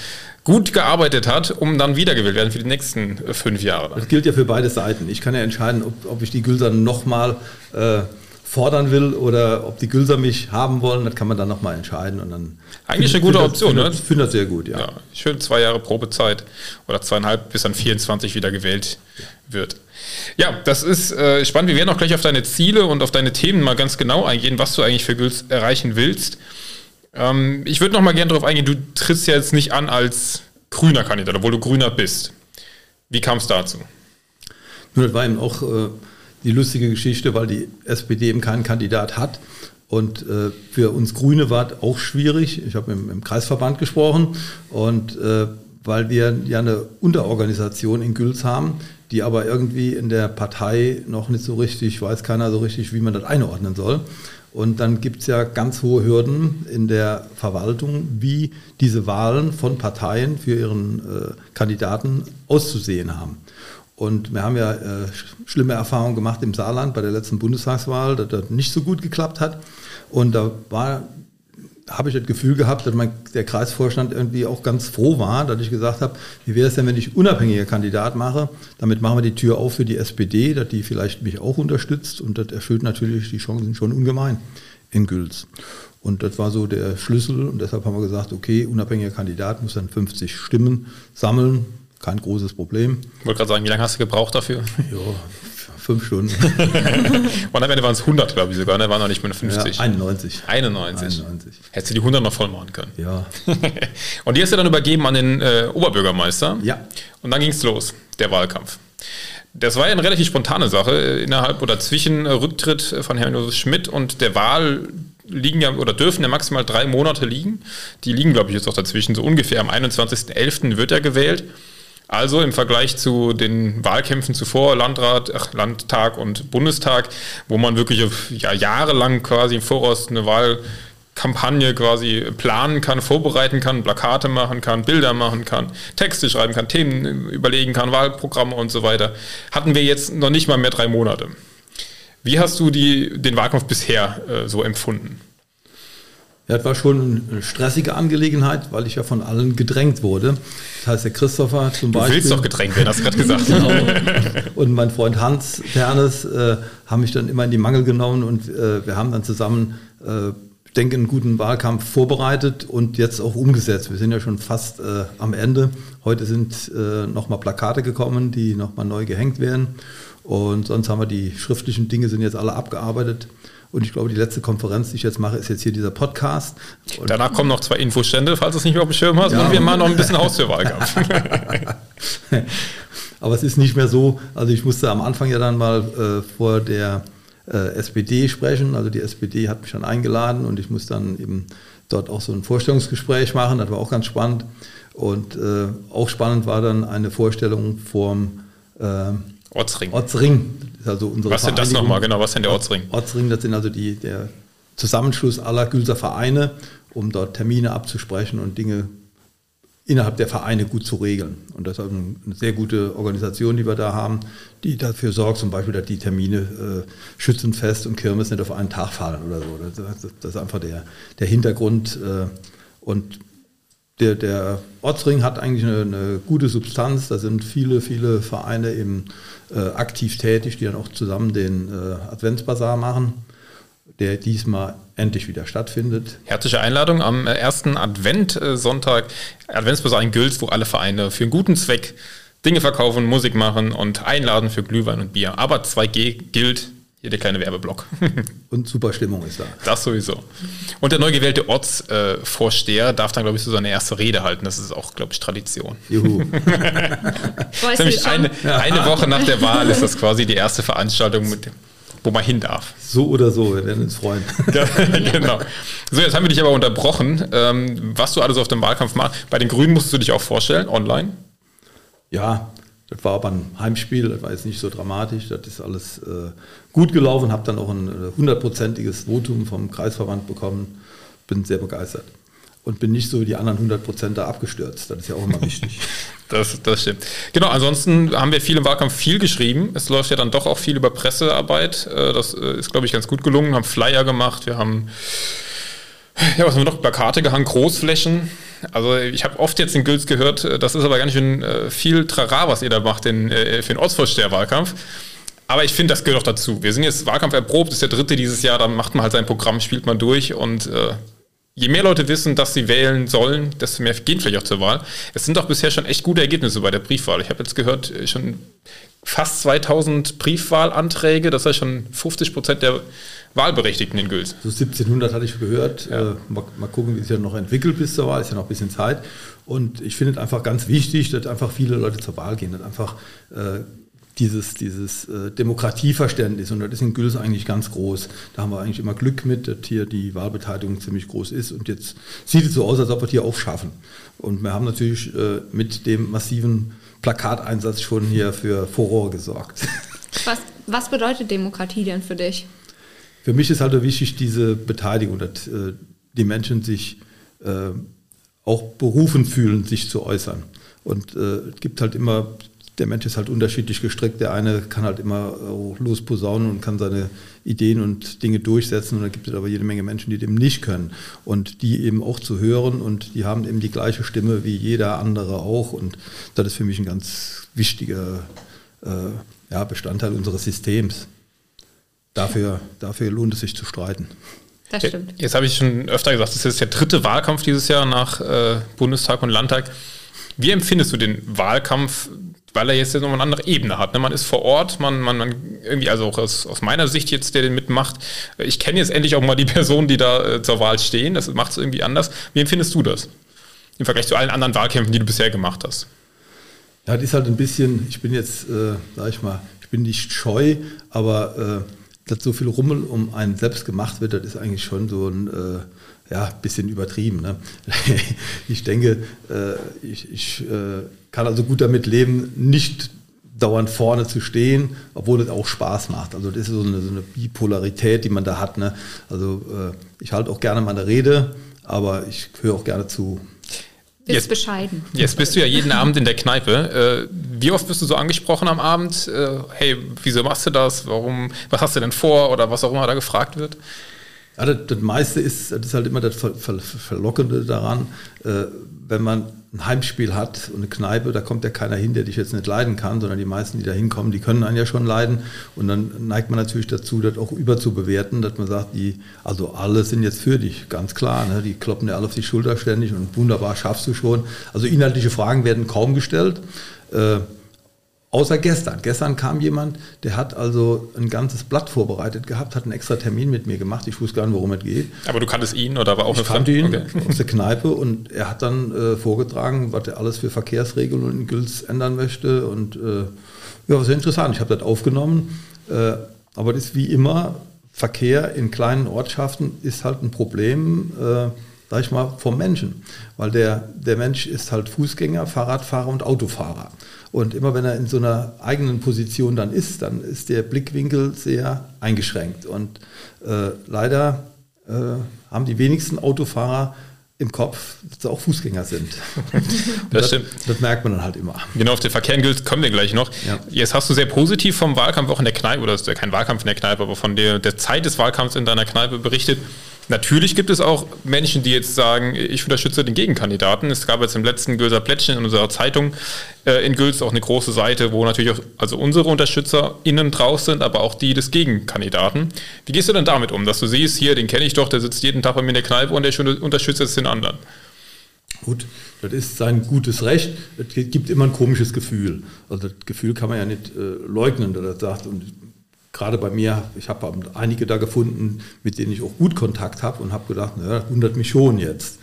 Speaker 1: gut gearbeitet hat, um dann wiedergewählt werden für die nächsten äh, fünf Jahre.
Speaker 3: Das gilt ja für beide Seiten. Ich kann ja entscheiden, ob, ob ich die Gülser nochmal äh, fordern will oder ob die Gülser mich haben wollen, das kann man dann nochmal entscheiden. Und dann
Speaker 1: Eigentlich eine gute Option,
Speaker 3: ne? Ich finde das sehr gut, ja. ja.
Speaker 1: Schön zwei Jahre Probezeit oder zweieinhalb, bis dann 24 wieder gewählt wird. Ja, das ist äh, spannend. Wir werden auch gleich auf deine Ziele und auf deine Themen mal ganz genau eingehen, was du eigentlich für Gülz erreichen willst. Ähm, ich würde noch mal gerne darauf eingehen, du trittst ja jetzt nicht an als grüner Kandidat, obwohl du grüner bist. Wie kam es dazu?
Speaker 3: Nun, das war eben auch äh, die lustige Geschichte, weil die SPD eben keinen Kandidat hat. Und äh, für uns Grüne war es auch schwierig. Ich habe im, im, Kreisverband gesprochen und äh, weil wir ja eine Unterorganisation in Güls haben, die aber irgendwie in der Partei noch nicht so richtig, weiß keiner so richtig, wie man das einordnen soll. Und dann gibt es ja ganz hohe Hürden in der Verwaltung, wie diese Wahlen von Parteien für ihren äh, Kandidaten auszusehen haben. Und wir haben ja äh, schlimme Erfahrungen gemacht im Saarland bei der letzten Bundestagswahl, dass das nicht so gut geklappt hat. Und da war habe ich das Gefühl gehabt, dass mein, der Kreisvorstand irgendwie auch ganz froh war, dass ich gesagt habe, wie wäre es denn, wenn ich unabhängiger Kandidat mache? Damit machen wir die Tür auf für die SPD, dass die vielleicht mich auch unterstützt und das erfüllt natürlich die Chancen schon ungemein in Güls. Und das war so der Schlüssel und deshalb haben wir gesagt, okay, unabhängiger Kandidat muss dann 50 Stimmen sammeln, kein großes Problem.
Speaker 1: Ich wollte gerade sagen, wie lange hast du gebraucht dafür?
Speaker 3: Ja, fünf Stunden.
Speaker 1: und am Ende waren es 100, glaube ich sogar, ne? Waren noch nicht mehr 50.
Speaker 3: Ja, 91.
Speaker 1: 91. 91. Hättest du die 100 noch voll machen können.
Speaker 3: Ja.
Speaker 1: und die hast du dann übergeben an den äh, Oberbürgermeister.
Speaker 3: Ja.
Speaker 1: Und dann ging es los, der Wahlkampf. Das war ja eine relativ spontane Sache. Innerhalb oder zwischen Rücktritt von Herrn Josef Schmidt und der Wahl liegen ja oder dürfen ja maximal drei Monate liegen. Die liegen, glaube ich, jetzt auch dazwischen. So ungefähr am 21.11. wird er gewählt. Also im Vergleich zu den Wahlkämpfen zuvor, Landrat, ach, Landtag und Bundestag, wo man wirklich ja, jahrelang quasi im Voraus eine Wahlkampagne quasi planen kann, vorbereiten kann, Plakate machen kann, Bilder machen kann, Texte schreiben kann, Themen überlegen kann, Wahlprogramme und so weiter, hatten wir jetzt noch nicht mal mehr drei Monate. Wie hast du die, den Wahlkampf bisher äh, so empfunden?
Speaker 3: Ja, das war schon eine stressige Angelegenheit, weil ich ja von allen gedrängt wurde. Das heißt, der Christopher zum
Speaker 1: du
Speaker 3: Beispiel.
Speaker 1: Du willst doch gedrängt werden, hast du gerade gesagt. genau.
Speaker 3: Und mein Freund Hans Ternes äh, haben mich dann immer in die Mangel genommen und äh, wir haben dann zusammen, äh, ich denke, einen guten Wahlkampf vorbereitet und jetzt auch umgesetzt. Wir sind ja schon fast äh, am Ende. Heute sind äh, nochmal Plakate gekommen, die nochmal neu gehängt werden. Und sonst haben wir die schriftlichen Dinge sind jetzt alle abgearbeitet. Und ich glaube, die letzte Konferenz, die ich jetzt mache, ist jetzt hier dieser Podcast.
Speaker 1: Und Danach kommen noch zwei Infostände, falls du es nicht mehr auf dem Schirm hast. Ja. Und wir machen noch ein bisschen Haustürwahlkampf.
Speaker 3: Aber es ist nicht mehr so. Also ich musste am Anfang ja dann mal äh, vor der äh, SPD sprechen. Also die SPD hat mich dann eingeladen und ich muss dann eben dort auch so ein Vorstellungsgespräch machen. Das war auch ganz spannend. Und äh, auch spannend war dann eine Vorstellung vom
Speaker 1: äh, Ortsring.
Speaker 3: Ortsring.
Speaker 1: Also unsere was sind das nochmal? Genau, was sind der Ortsring?
Speaker 3: Ortsring, das sind also die, der Zusammenschluss aller Gülser Vereine, um dort Termine abzusprechen und Dinge innerhalb der Vereine gut zu regeln. Und das ist eine sehr gute Organisation, die wir da haben, die dafür sorgt, zum Beispiel, dass die Termine äh, Schützenfest und Kirmes nicht auf einen Tag fallen oder so. Das, das ist einfach der, der Hintergrund. Äh, und der, der Ortsring hat eigentlich eine, eine, gute Substanz. Da sind viele, viele Vereine eben äh, aktiv tätig, die dann auch zusammen den äh, Adventsbasar machen, der diesmal endlich wieder stattfindet.
Speaker 1: Herzliche Einladung am ersten Adventsonntag, Adventsbasar in Gülz, wo alle Vereine für einen guten Zweck Dinge verkaufen, Musik machen und einladen für Glühwein und Bier. Aber 2G gilt, Hier der kleine Werbeblock.
Speaker 3: Und super Stimmung ist da.
Speaker 1: Das sowieso. Und der neu gewählte Ortsvorsteher äh, darf dann, glaube ich, so seine erste Rede halten. Das ist auch, glaube ich, Tradition. Juhu. nämlich eine, eine Woche nach der Wahl ist das quasi die erste Veranstaltung mit wo man hin darf.
Speaker 3: So oder so, wir werden uns freuen.
Speaker 1: genau. So, jetzt haben wir dich aber unterbrochen. Ähm, was du alles auf dem Wahlkampf machst. Bei den Grünen musst du dich auch vorstellen, online?
Speaker 3: Ja, das war aber ein Heimspiel, das war jetzt nicht so dramatisch, das ist alles äh, gut gelaufen, habe dann auch ein äh, hundertprozentiges Votum vom Kreisverband bekommen, bin sehr begeistert und bin nicht so wie die anderen 100 Prozent da abgestürzt, das ist ja auch immer wichtig.
Speaker 1: Das, das stimmt. Genau, ansonsten haben wir viel im Wahlkampf viel geschrieben. Es läuft ja dann doch auch viel über Pressearbeit. Äh, das äh, ist, glaube ich, ganz gut gelungen. Wir haben Flyer gemacht, wir haben, ja, was haben wir noch? Plakate gehangen, Großflächen. Also ich habe oft jetzt in Gülz gehört, äh, das ist aber ganz schön viel Trara, was ihr da macht in, für den Ortsvorsteher-Wahlkampf. Aber ich finde, das gehört auch dazu. Wir sind jetzt Wahlkampf erprobt, ist der dritte dieses Jahr, dann macht man halt sein Programm, spielt man durch und äh, je mehr Leute wissen, dass sie wählen sollen, desto mehr gehen vielleicht auch zur Wahl. Es sind doch bisher schon echt gute Ergebnisse bei der Briefwahl. Ich habe jetzt gehört, äh, schon fast 2000 Briefwahlanträge, das heißt schon 50 Prozent der Wahlberechtigten in Gülz.
Speaker 3: So 1700 hatte ich gehört. Ja. Äh, mal, mal, gucken, wie sich das noch entwickelt bis zur Wahl. Ist ja noch ein bisschen Zeit. Und ich finde es einfach ganz wichtig, dass einfach viele Leute zur Wahl gehen, dass einfach äh, dieses, dieses äh, Demokratieverständnis, und das ist in Güls eigentlich ganz groß. Da haben wir eigentlich immer Glück mit, dass hier die Wahlbeteiligung ziemlich groß ist. Und jetzt sieht es so aus, als ob wir es hier aufschaffen. Und wir haben natürlich äh, mit dem massiven Plakateinsatz schon hier für Furore gesorgt.
Speaker 2: Was, was bedeutet Demokratie denn für dich?
Speaker 3: Für mich ist halt wichtig diese Beteiligung, dass äh, die Menschen sich äh, auch berufen fühlen, sich zu äußern. Und äh, es gibt halt immer der Mensch ist halt unterschiedlich gestrickt. Der eine kann halt immer losposaunen und kann seine Ideen und Dinge durchsetzen. Und dann gibt es aber jede Menge Menschen, die dem nicht können. Und die eben auch zu hören und die haben eben die gleiche Stimme wie jeder andere auch. Und das ist für mich ein ganz wichtiger äh, ja, Bestandteil unseres Systems. Dafür, dafür lohnt es sich zu streiten.
Speaker 1: Das stimmt. Jetzt habe ich schon öfter gesagt, das ist der dritte Wahlkampf dieses Jahr nach äh, Bundestag und Landtag. Wie empfindest du den Wahlkampf weil er jetzt nochmal eine andere Ebene hat. Ne? Man ist vor Ort, man, man, man irgendwie, also auch aus, aus meiner Sicht jetzt, der den mitmacht, ich kenne jetzt endlich auch mal die Personen, die da äh, zur Wahl stehen. Das macht es irgendwie anders. Wie empfindest du das? Im Vergleich zu allen anderen Wahlkämpfen, die du bisher gemacht hast.
Speaker 3: Ja, das ist halt ein bisschen, ich bin jetzt, äh, sag ich mal, ich bin nicht scheu, aber äh, dass so viel Rummel um einen selbst gemacht wird, das ist eigentlich schon so ein äh, ja, bisschen übertrieben. Ne? ich denke, äh, ich, ich äh, kann also gut damit leben, nicht dauernd vorne zu stehen, obwohl es auch Spaß macht. Also das ist so eine, so eine Bipolarität, die man da hat. Ne? Also äh, ich halte auch gerne meine Rede, aber ich höre auch gerne zu.
Speaker 2: Bist jetzt, bescheiden.
Speaker 1: Jetzt bist du ja jeden Abend in der Kneipe. Äh, wie oft bist du so angesprochen am Abend? Äh, hey, wieso machst du das? Warum? Was hast du denn vor? Oder was auch immer da gefragt wird?
Speaker 3: Ja, das, das meiste ist, das ist halt immer das Ver, Ver, Verlockende daran, äh, wenn man ein Heimspiel hat und eine Kneipe, da kommt ja keiner hin, der dich jetzt nicht leiden kann, sondern die meisten, die da hinkommen, die können einen ja schon leiden. Und dann neigt man natürlich dazu, das auch überzubewerten, dass man sagt, die, also alle sind jetzt für dich, ganz klar. Ne? Die kloppen ja alle auf die Schulter ständig und wunderbar schaffst du schon. Also inhaltliche Fragen werden kaum gestellt. Äh, Außer gestern. Gestern kam jemand, der hat also ein ganzes Blatt vorbereitet gehabt, hat einen extra Termin mit mir gemacht. Ich wusste gar nicht, worum es geht.
Speaker 1: Aber du kanntest ihn oder war auch
Speaker 3: ich eine kannte ihn okay. aus der Kneipe und er hat dann äh, vorgetragen, was er alles für Verkehrsregelungen in Gülz ändern möchte. Und äh, ja, sehr interessant. Ich habe das aufgenommen. Äh, aber das ist wie immer, Verkehr in kleinen Ortschaften ist halt ein Problem. Äh, sag ich mal, vom Menschen. Weil der, der Mensch ist halt Fußgänger, Fahrradfahrer und Autofahrer. Und immer wenn er in so einer eigenen Position dann ist, dann ist der Blickwinkel sehr eingeschränkt. Und äh, leider äh, haben die wenigsten Autofahrer im Kopf, dass sie auch Fußgänger sind.
Speaker 1: das, stimmt.
Speaker 3: Das merkt man dann halt immer.
Speaker 1: Genau, auf den Verkehr kommen wir gleich noch. Ja. Jetzt hast du sehr positiv vom Wahlkampf auch in der Kneipe, oder ist ja kein Wahlkampf in der Kneipe, aber von der, der Zeit des Wahlkampfs in deiner Kneipe berichtet. Natürlich gibt es auch Menschen, die jetzt sagen, ich unterstütze den Gegenkandidaten. Es gab jetzt im letzten Gülser Plättchen in unserer Zeitung äh, in Güls auch eine große Seite, wo natürlich auch also unsere UnterstützerInnen drauf sind, aber auch die des Gegenkandidaten. Wie gehst du denn damit um, dass du siehst, hier, den kenne ich doch, der sitzt jeden Tag bei mir in der Kneipe und der unterstützt jetzt den anderen?
Speaker 3: Gut, das ist sein gutes Recht. Es gibt immer ein komisches Gefühl. Also das Gefühl kann man ja nicht äh, leugnen, dass er sagt, und gerade bei mir, ich habe einige da gefunden, mit denen ich auch gut Kontakt habe und habe gedacht, naja, das wundert mich schon jetzt.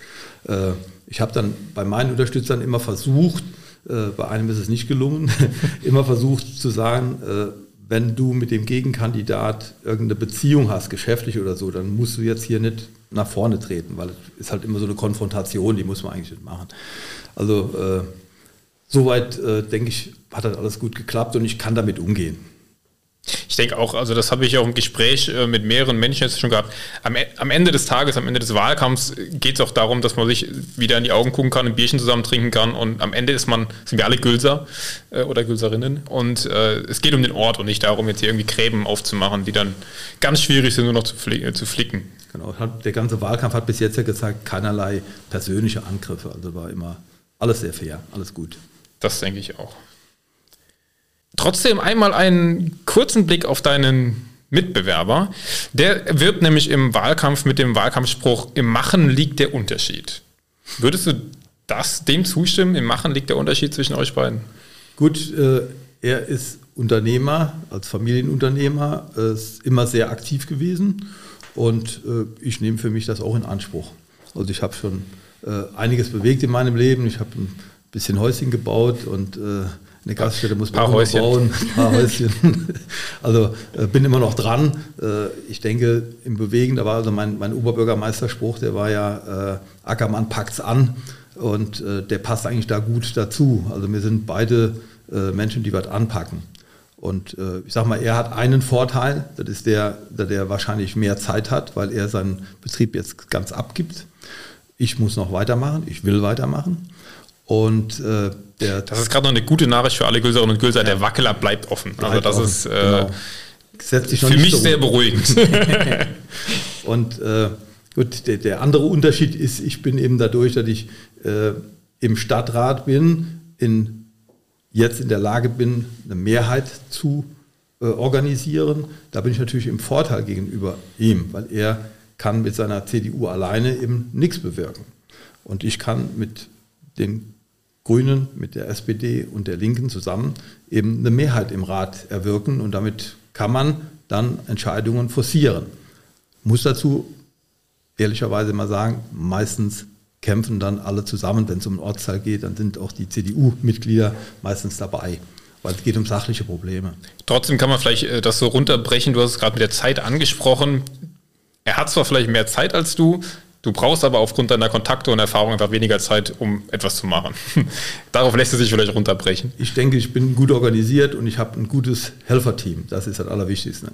Speaker 3: Äh, ich habe dann bei meinen Unterstützern immer versucht, äh, bei einem ist es nicht gelungen, immer versucht zu sagen, äh, wenn du mit dem Gegenkandidat irgendeine Beziehung hast, geschäftlich oder so, dann musst du jetzt hier nicht nach vorne treten, weil es ist halt immer so eine Konfrontation, die muss man eigentlich nicht machen. Also soweit, denke ich, hat das alles gut geklappt und ich kann damit umgehen.
Speaker 1: Ich denke auch, also das habe ich auch im Gespräch äh, mit mehreren Menschen jetzt schon gehabt. Am, e, am Ende des Tages, am Ende des Wahlkampfs geht es auch darum, dass man sich wieder in die Augen gucken kann, ein Bierchen zusammen trinken kann und am Ende ist man, sind wir alle Gülser äh, oder Gülserinnen und äh, es geht um den Ort und nicht darum, jetzt hier irgendwie Gräben aufzumachen, die dann ganz schwierig sind, nur noch zu, flicken. Äh, zu flicken.
Speaker 3: Genau, der ganze Wahlkampf hat bis jetzt ja gezeigt, keinerlei persönliche Angriffe, also war immer alles sehr fair, alles gut.
Speaker 1: Das denke ich auch. Trotzdem einmal einen kurzen Blick auf deinen Mitbewerber. Der wirbt nämlich im Wahlkampf mit dem Wahlkampfspruch, im Machen liegt der Unterschied. Würdest du das dem zustimmen? Im Machen liegt der Unterschied zwischen euch beiden?
Speaker 3: Gut, äh, er ist Unternehmer, als Familienunternehmer, äh, ist immer sehr aktiv gewesen und äh, ich nehme für mich das auch in Anspruch. Also ich habe schon äh, einiges bewegt in meinem Leben. Ich habe ein bisschen Häuschen gebaut und äh, eine Gaststätte muss man
Speaker 1: Häuschen. bauen,
Speaker 3: ein paar Häuschen. also äh, bin immer noch dran. Äh, ich denke, im Bewegen, da war also mein, mein Oberbürgermeisterspruch, der war ja, äh, Ackermann packt's an und äh, der passt eigentlich da gut dazu. Also wir sind beide äh, Menschen, die was anpacken. Und äh, ich sag mal, er hat einen Vorteil, das ist der, der wahrscheinlich mehr Zeit hat, weil er seinen Betrieb jetzt ganz abgibt. Ich muss noch weitermachen, ich will weitermachen. Und äh,
Speaker 1: der das ist gerade noch eine gute Nachricht für alle Gülserinnen und Gülser. Ja. Der Wackeler bleibt offen.
Speaker 3: Also bleibt das offen. ist
Speaker 1: äh, genau. für mich so sehr beruhigend.
Speaker 3: und äh, gut, der, der, andere Unterschied ist, ich bin eben dadurch, dass ich äh, im Stadtrat bin, in, jetzt in der Lage bin, eine Mehrheit zu äh, organisieren. Da bin ich natürlich im Vorteil gegenüber ihm, weil er kann mit seiner CDU alleine eben nichts bewirken. Und ich kann mit den Grünen mit der SPD und der Linken zusammen eben eine Mehrheit im Rat erwirken und damit kann man dann Entscheidungen forcieren. Muss dazu ehrlicherweise mal sagen, meistens kämpfen dann alle zusammen, wenn es um den Ortsteil geht, dann sind auch die CDU-Mitglieder meistens dabei, weil es geht um sachliche Probleme.
Speaker 1: Trotzdem kann man vielleicht äh, das so runterbrechen, du hast es gerade mit der Zeit angesprochen. Er hat zwar vielleicht mehr Zeit als du, Du brauchst aber aufgrund deiner Kontakte und Erfahrung einfach weniger Zeit, um etwas zu machen. Darauf lässt es sich vielleicht runterbrechen.
Speaker 3: Ich denke, ich bin gut organisiert und ich habe ein gutes Helferteam. Das ist das Allerwichtigste.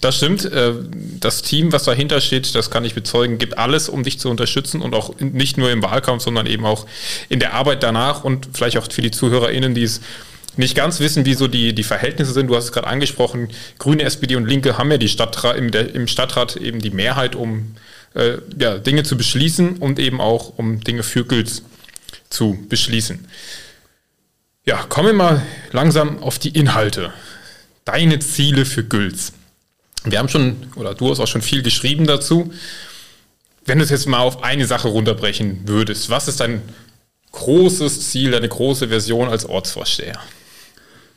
Speaker 1: Das stimmt. Äh, das Team, was dahinter steht, das kann ich bezeugen, gibt alles, um dich zu unterstützen und auch nicht nur im Wahlkampf, sondern eben auch in der Arbeit danach und vielleicht auch für die ZuhörerInnen, die es nicht ganz wissen, wie so die, die Verhältnisse sind. Du hast es gerade angesprochen, Grüne, SPD und Linke haben ja die Stadtrat, im, im Stadtrat eben die Mehrheit, um äh, ja, Dinge zu beschließen und eben auch um Dinge für Gülz zu beschließen. Ja, kommen wir mal langsam auf die Inhalte. Deine Ziele für Gülz. Wir haben schon, oder du hast auch schon viel geschrieben dazu. Wenn du es jetzt mal auf eine Sache runterbrechen würdest, was ist dein großes Ziel, deine große Version als Ortsvorsteher?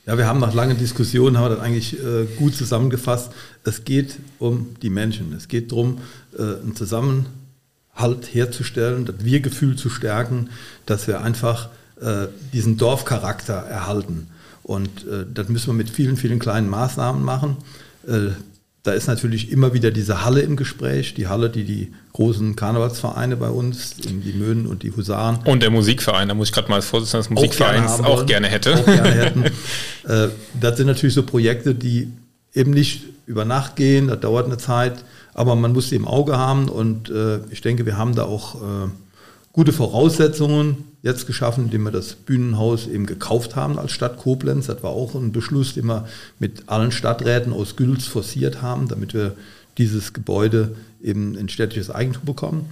Speaker 3: Ja, wir haben nach langen Diskussionen haben wir das eigentlich äh, gut zusammengefasst. Es geht um die Menschen. Es geht darum, äh, einen Zusammenhalt herzustellen, das Wir-Gefühl zu stärken, dass wir einfach äh, diesen Dorfcharakter erhalten. Und äh, das müssen wir mit vielen, vielen kleinen Maßnahmen machen. Da ist natürlich immer wieder diese Halle im Gespräch, die Halle, die die großen Karnevalsvereine bei uns, die Möhnen und die Husaren.
Speaker 1: Und der Musikverein, da muss ich gerade mal als Vorsitzender des Musikvereins auch gerne, auch gerne hätte. Auch gerne hätten.
Speaker 3: Äh, das sind natürlich so Projekte, die eben nicht über Nacht gehen, das dauert eine Zeit, aber man muss sie im Auge haben und äh, ich denke, wir haben da auch äh, gute Voraussetzungen jetzt geschaffen, indem wir das Bühnenhaus eben gekauft haben als Stadt Koblenz. Das war auch ein Beschluss, den wir mit allen Stadträten aus Gülz forciert haben, damit wir dieses Gebäude eben in städtisches Eigentum bekommen.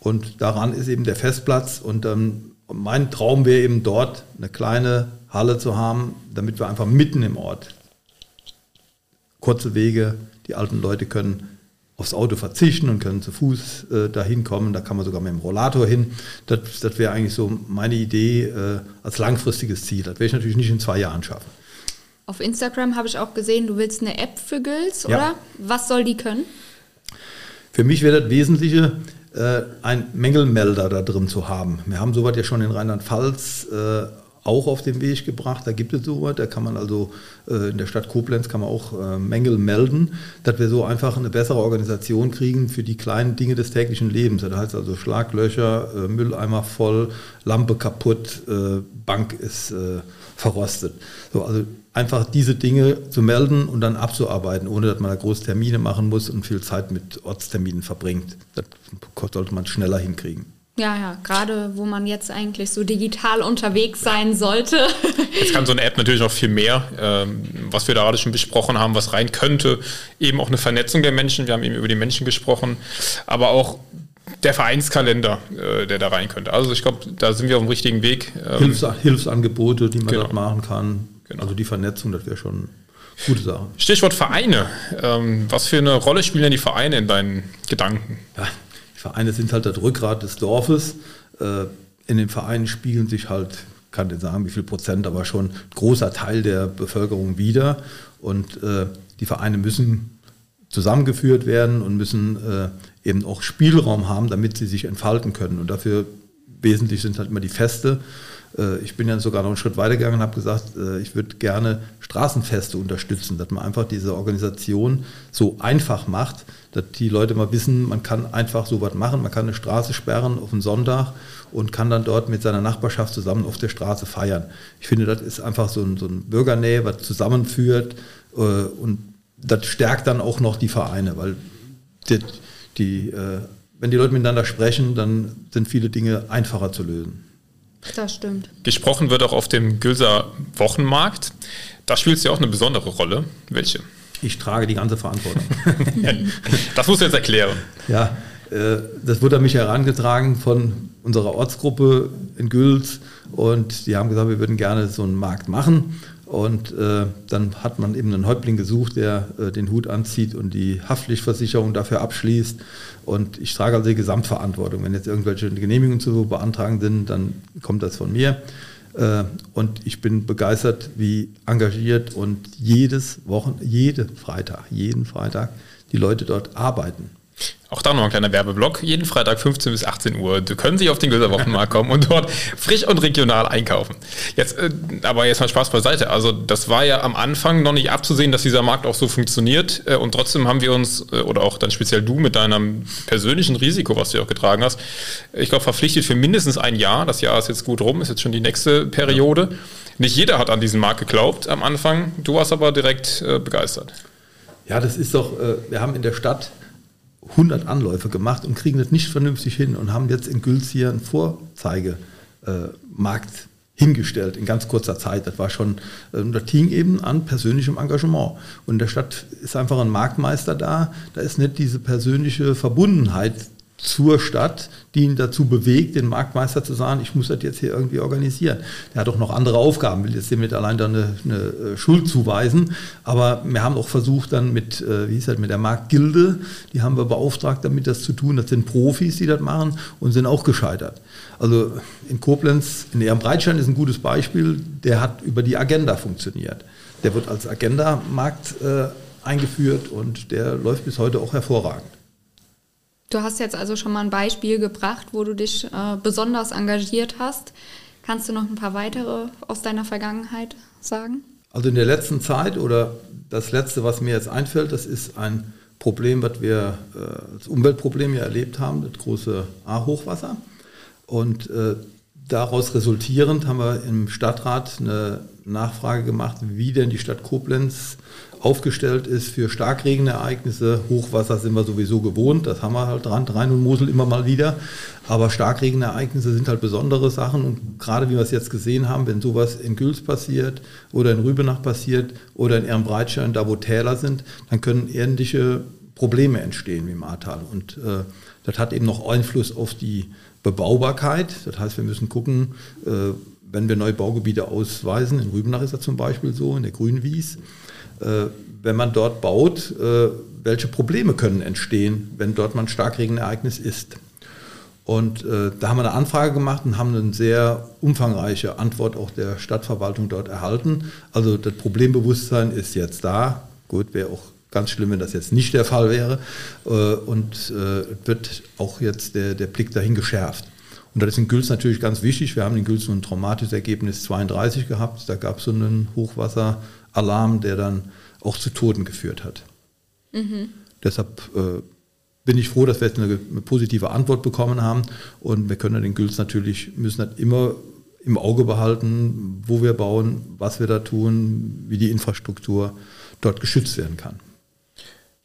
Speaker 3: Und daran ist eben der Festplatz. Und ähm, mein Traum wäre eben dort eine kleine Halle zu haben, damit wir einfach mitten im Ort kurze Wege, die alten Leute können aufs Auto verzichten und können zu Fuß äh, dahin kommen. Da kann man sogar mit dem Rollator hin. Das, das wäre eigentlich so meine Idee äh, als langfristiges Ziel. Das werde ich natürlich nicht in zwei Jahren schaffen.
Speaker 2: Auf Instagram habe ich auch gesehen, du willst eine App für Gülz, ja. oder? Was soll die können?
Speaker 3: Für mich wäre das Wesentliche, äh, ein Mängelmelder da drin zu haben. Wir haben sowas ja schon in Rheinland-Pfalz äh, auch auf den Weg gebracht. Da gibt es sowas. Da kann man also äh, in der Stadt Koblenz kann man auch äh, Mängel melden, dass wir so einfach eine bessere Organisation kriegen für die kleinen Dinge des täglichen Lebens. Das heißt also Schlaglöcher, äh, Mülleimer voll, Lampe kaputt, Bank ist verrostet. So, also einfach diese Dinge zu melden und dann abzuarbeiten, ohne dass man da große Termine machen muss und viel Zeit mit Ortsterminen verbringt. Das sollte man schneller hinkriegen.
Speaker 2: Ja, ja, gerade wo man jetzt eigentlich so digital unterwegs sein sollte.
Speaker 1: Jetzt kann so eine App natürlich noch viel mehr, ähm, was wir da gerade schon besprochen haben, was rein könnte. Eben auch eine Vernetzung der Menschen, wir haben eben über die Menschen gesprochen, aber auch der Vereinskalender, äh, der da rein könnte. Also ich glaube, da sind wir auf dem richtigen Weg.
Speaker 3: Ähm, Hilfs Hilfsangebote, die man genau. dort machen kann. Genau. Also die Vernetzung, das wäre schon eine gute Sache.
Speaker 1: Stichwort Vereine. Ähm, was für eine Rolle spielen denn die Vereine in deinen Gedanken?
Speaker 3: Ja, Vereine sind halt das Rückgrat des Dorfes. Äh, in den Vereinen spiegeln sich halt, kann nicht sagen, wie viel Prozent, aber schon ein großer Teil der Bevölkerung wieder. Und äh, die Vereine müssen zusammengeführt werden und müssen äh, eben auch Spielraum haben, damit sie sich entfalten können. Und dafür wesentlich sind halt immer die Feste. Ich bin ja sogar noch einen Schritt weiter gegangen und habe gesagt, ich würde gerne Straßenfeste unterstützen, dass man einfach diese Organisation so einfach macht, dass die Leute mal wissen, man kann einfach so was machen, man kann eine Straße sperren auf einen Sonntag und kann dann dort mit seiner Nachbarschaft zusammen auf der Straße feiern. Ich finde, das ist einfach so ein, so ein Bürgernähe, was zusammenführt äh, und das stärkt dann auch noch die Vereine, weil die, die äh, wenn die Leute miteinander sprechen, dann sind viele Dinge einfacher zu lösen.
Speaker 2: Das stimmt.
Speaker 1: Gesprochen wird auch auf dem Gülser Wochenmarkt. Da spielt es ja auch eine besondere Rolle. Welche?
Speaker 3: Ich trage die ganze Verantwortung.
Speaker 1: das musst du jetzt erklären.
Speaker 3: Ja, äh, das wurde an mich herangetragen von unserer Ortsgruppe in Gülz und die haben gesagt, wir würden gerne so einen Markt machen. Und äh, dann hat man eben einen Häuptling gesucht, der äh, den Hut anzieht und die Haftpflichtversicherung dafür abschließt. Und ich trage also die Gesamtverantwortung. Wenn jetzt irgendwelche Genehmigungen zu beantragen sind, dann kommt das von mir. Äh, und ich bin begeistert, wie engagiert und jedes Wochen, jede Freitag, jeden Freitag die Leute dort arbeiten.
Speaker 1: Auch da noch ein kleiner Werbeblock. Jeden Freitag 15 bis 18 Uhr. Können sich auf den Göserwochenmarkt kommen und dort frisch und regional einkaufen. Jetzt, äh, aber jetzt mal Spaß beiseite. Also, das war ja am Anfang noch nicht abzusehen, dass dieser Markt auch so funktioniert. Äh, und trotzdem haben wir uns, äh, oder auch dann speziell du mit deinem persönlichen Risiko, was du auch getragen hast, ich glaube, verpflichtet für mindestens ein Jahr. Das Jahr ist jetzt gut rum, ist jetzt schon die nächste Periode. Nicht jeder hat an diesen Markt geglaubt am Anfang. Du warst aber direkt begeistert.
Speaker 3: Ja, das ist doch, wir haben in der Stadt 100 Anläufe gemacht und kriegen das nicht vernünftig hin und haben jetzt in Gülz hier einen Vorzeigemarkt äh, hingestellt in ganz kurzer Zeit. Das war schon, äh, das hing eben an persönlichem Engagement. Und in der Stadt ist einfach ein Marktmeister da, da ist nicht diese persönliche Verbundenheit zur Stadt, die ihn dazu bewegt, den Marktmeister zu sagen, ich muss das jetzt hier irgendwie organisieren. Der hat auch noch andere Aufgaben, will jetzt hiermit allein dann eine, eine äh, Schuld zuweisen. Aber wir haben auch versucht dann mit, äh, wie hieß das, mit der Marktgilde, die haben wir beauftragt, damit das zu tun. Das sind Profis, die das machen und sind auch gescheitert. Also in Koblenz, in Ehrenbreitstein ist ein gutes Beispiel, der hat über die Agenda funktioniert. Der wird als Agenda-Markt äh, eingeführt und der läuft bis heute auch hervorragend.
Speaker 2: Du hast jetzt also schon mal ein Beispiel gebracht, wo du dich äh, besonders engagiert hast. Kannst du noch ein paar weitere aus deiner Vergangenheit sagen?
Speaker 3: Also in der letzten Zeit oder das letzte, was mir jetzt einfällt, das ist ein Problem, was wir äh, als Umweltproblem ja erlebt haben, das große A-Hochwasser. Und äh, daraus resultierend haben wir im Stadtrat eine Nachfrage gemacht, wie denn die Stadt Koblenz aufgestellt ist für Starkregenereignisse. Hochwasser sind wir sowieso gewohnt, das haben wir halt dran, Rhein und Mosel immer mal wieder. Aber Starkregenereignisse sind halt besondere Sachen und gerade wie wir es jetzt gesehen haben, wenn sowas in Güls passiert oder in Rübenach passiert oder in Ehrenbreitstein, da wo Täler sind, dann können ähnliche Probleme entstehen wie im Ahrtal. Und äh, das hat eben noch Einfluss auf die Bebaubarkeit. Das heißt, wir müssen gucken, äh, wenn wir neue Baugebiete ausweisen, in Rübenach ist das zum Beispiel so, in der Grünwies, äh, wenn man dort baut, äh, welche Probleme können entstehen, wenn dort mal ein Starkregenereignis ist. Und äh, da haben wir eine Anfrage gemacht und haben eine sehr umfangreiche Antwort auch der Stadtverwaltung dort erhalten. Also das Problembewusstsein ist jetzt da. Gut, wäre auch ganz schlimm, wenn das jetzt nicht der Fall wäre. Äh, und äh, wird auch jetzt der, der Blick dahin geschärft. Und das ist in Güls natürlich ganz wichtig. Wir haben in Güls so ein traumatisches Ergebnis 32 gehabt. Da gab es so einen Hochwasseralarm, der dann auch zu Toten geführt hat. Mhm. Deshalb äh, bin ich froh, dass wir jetzt eine, eine, positive Antwort bekommen haben. Und wir können den Güls natürlich, müssen das immer im Auge behalten, wo wir bauen, was wir da tun, wie die Infrastruktur dort geschützt werden kann.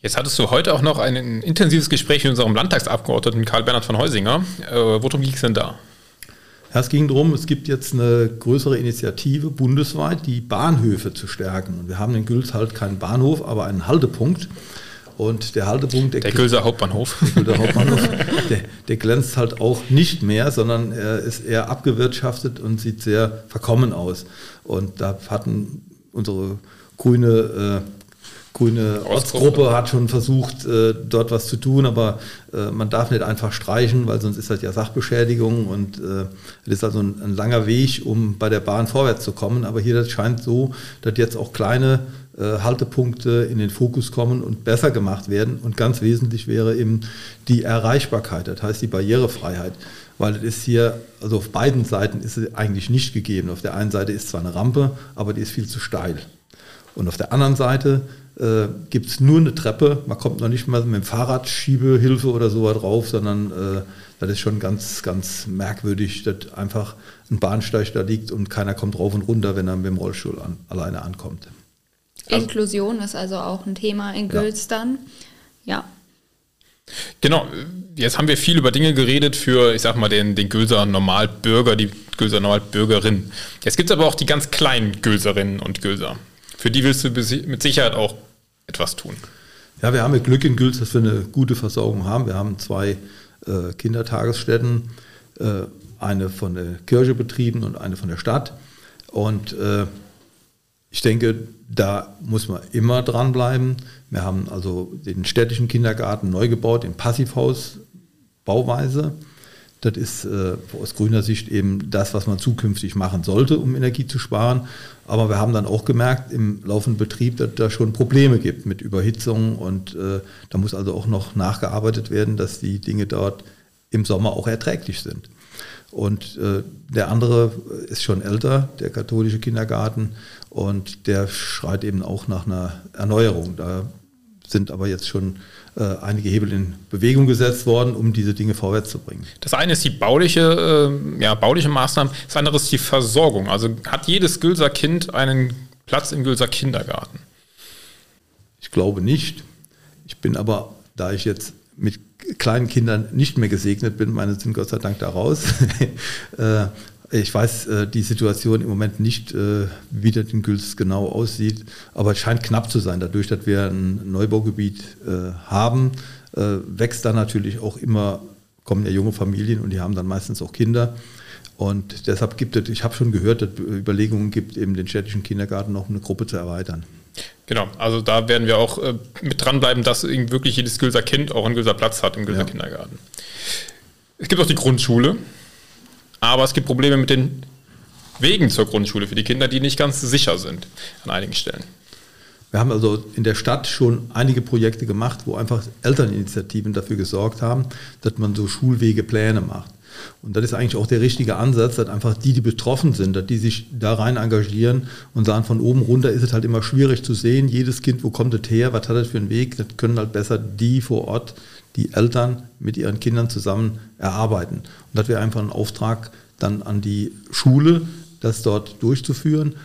Speaker 1: Jetzt hattest du heute auch noch ein intensives Gespräch mit unserem Landtagsabgeordneten Karl Bernhard von Heusinger. Äh, worum ging es denn da?
Speaker 3: Ja, es ging darum, es gibt jetzt eine größere Initiative bundesweit, die Bahnhöfe zu stärken. Und wir haben in Güls halt keinen Bahnhof, aber einen Haltepunkt. Und der Haltepunkt.
Speaker 1: Der, der Gülser Hauptbahnhof.
Speaker 3: Der Gülser Hauptbahnhof, der, der, glänzt halt auch nicht mehr, sondern er ist eher abgewirtschaftet und sieht sehr verkommen aus. Und da hatten unsere grüne äh, grüne Ortsgruppe hat schon versucht, äh, dort was zu tun, aber äh, man darf nicht einfach streichen, weil sonst ist das ja Sachbeschädigung und äh, es ist also ein, ein, langer Weg, um bei der Bahn vorwärts zu kommen. Aber hier das scheint so, dass jetzt auch kleine Haltepunkte in den Fokus kommen und besser gemacht werden. Und ganz wesentlich wäre eben die Erreichbarkeit, das heißt die Barrierefreiheit. Weil es ist hier, also auf beiden Seiten ist es eigentlich nicht gegeben. Auf der einen Seite ist zwar eine Rampe, aber die ist viel zu steil. Und auf der anderen Seite äh, gibt es nur eine Treppe. Man kommt noch nicht mal mit dem Fahrradschiebehilfe oder so drauf, sondern äh, das ist schon ganz, ganz merkwürdig, dass einfach ein Bahnsteig da liegt und keiner kommt rauf und runter, wenn er mit dem Rollstuhl an, alleine ankommt.
Speaker 2: Also, Inklusion ist also auch ein Thema in Güls ja. Ja.
Speaker 1: Genau, jetzt haben wir viel über Dinge geredet für, ich sag mal, den, den Gülser Normalbürger, die Gülser Normalbürgerin. Jetzt gibt es aber auch die ganz kleinen Gülserinnen und Gülser. Für die willst du mit Sicherheit auch etwas tun.
Speaker 3: Ja, wir haben mit Glück in Güls, dass wir eine gute Versorgung haben. Wir haben zwei äh, Kindertagesstätten, äh, eine von der Kirche betrieben und eine von der Stadt. Und äh, ich denke, da muss man immer dranbleiben. Wir haben also den städtischen Kindergarten neu gebaut, im Passivhaus Bauweise. Das ist äh, aus grüner Sicht eben das, was man zukünftig machen sollte, um Energie zu sparen. Aber wir haben dann auch gemerkt im laufenden Betrieb, dass da schon Probleme gibt mit Überhitzung und äh, da muss also auch noch nachgearbeitet werden, dass die Dinge dort im Sommer auch erträglich sind. Und äh, der andere ist schon älter, der katholische Kindergarten, und der schreit eben auch nach einer Erneuerung. Da sind aber jetzt schon äh, einige Hebel in Bewegung gesetzt worden, um diese Dinge vorwärts zu bringen.
Speaker 1: Das eine ist die bauliche, äh, ja, bauliche Maßnahmen, das andere ist die Versorgung. Also hat jedes Gülser Kind einen Platz im Gülser Kindergarten?
Speaker 3: Ich glaube nicht. Ich bin aber, da ich jetzt mit kleinen Kindern nicht mehr gesegnet bin, meine sind Gott sei Dank da raus, äh, ich weiß äh, die Situation im Moment nicht, äh, wie das in Güls genau aussieht, aber es scheint knapp zu sein. Dadurch, dass wir ein Neubaugebiet äh, haben, äh, wächst da natürlich auch immer, kommen ja junge Familien und die haben dann meistens auch Kinder. Und deshalb gibt es, ich habe schon gehört, dass es Überlegungen gibt, eben den städtischen Kindergarten noch eine Gruppe zu erweitern.
Speaker 1: Genau, also da werden wir auch äh, mit dranbleiben, dass wirklich jedes Gülser Kind auch einen Gülser Platz hat im Gülser ja. Kindergarten. Es gibt auch die Grundschule. Aber es gibt Probleme mit den Wegen zur Grundschule für die Kinder, die nicht ganz sicher sind an einigen Stellen.
Speaker 3: Wir haben also in der Stadt schon einige Projekte gemacht, wo einfach Elterninitiativen dafür gesorgt haben, dass man so Schulwegepläne macht. Und das ist eigentlich auch der richtige Ansatz, dass einfach die, die betroffen sind, dass die sich da rein engagieren und sagen, von oben runter ist es halt immer schwierig zu sehen, jedes Kind, wo kommt es her, was hat es für einen Weg, das können halt besser die vor Ort die Eltern mit ihren Kindern zusammen erarbeiten. Und das wäre einfach ein Auftrag dann an die Schule, das dort durchzuführen.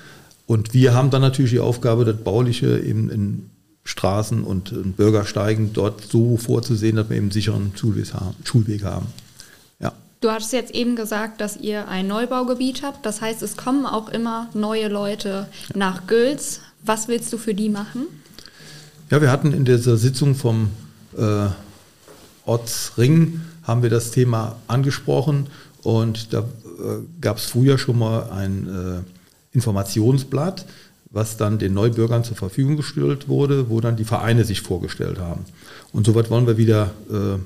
Speaker 3: Und wir haben dann natürlich die Aufgabe, das Bauliche eben in Straßen und Bürgersteigen dort so vorzusehen, dass wir eben einen sicheren Schulweg haben.
Speaker 2: Ja. Du hattest jetzt eben gesagt, dass ihr ein Neubaugebiet habt. Das heißt, es kommen auch immer neue Leute nach Gülz. Was willst du für die machen?
Speaker 3: Ja, wir hatten in dieser Sitzung vom äh, Ortsring haben wir das Thema angesprochen und da äh, gab es früher schon mal ein äh, Informationsblatt, was dann den Neubürgern zur Verfügung gestellt wurde, wo dann die Vereine sich vorgestellt haben. Und soweit wollen wir wieder, äh,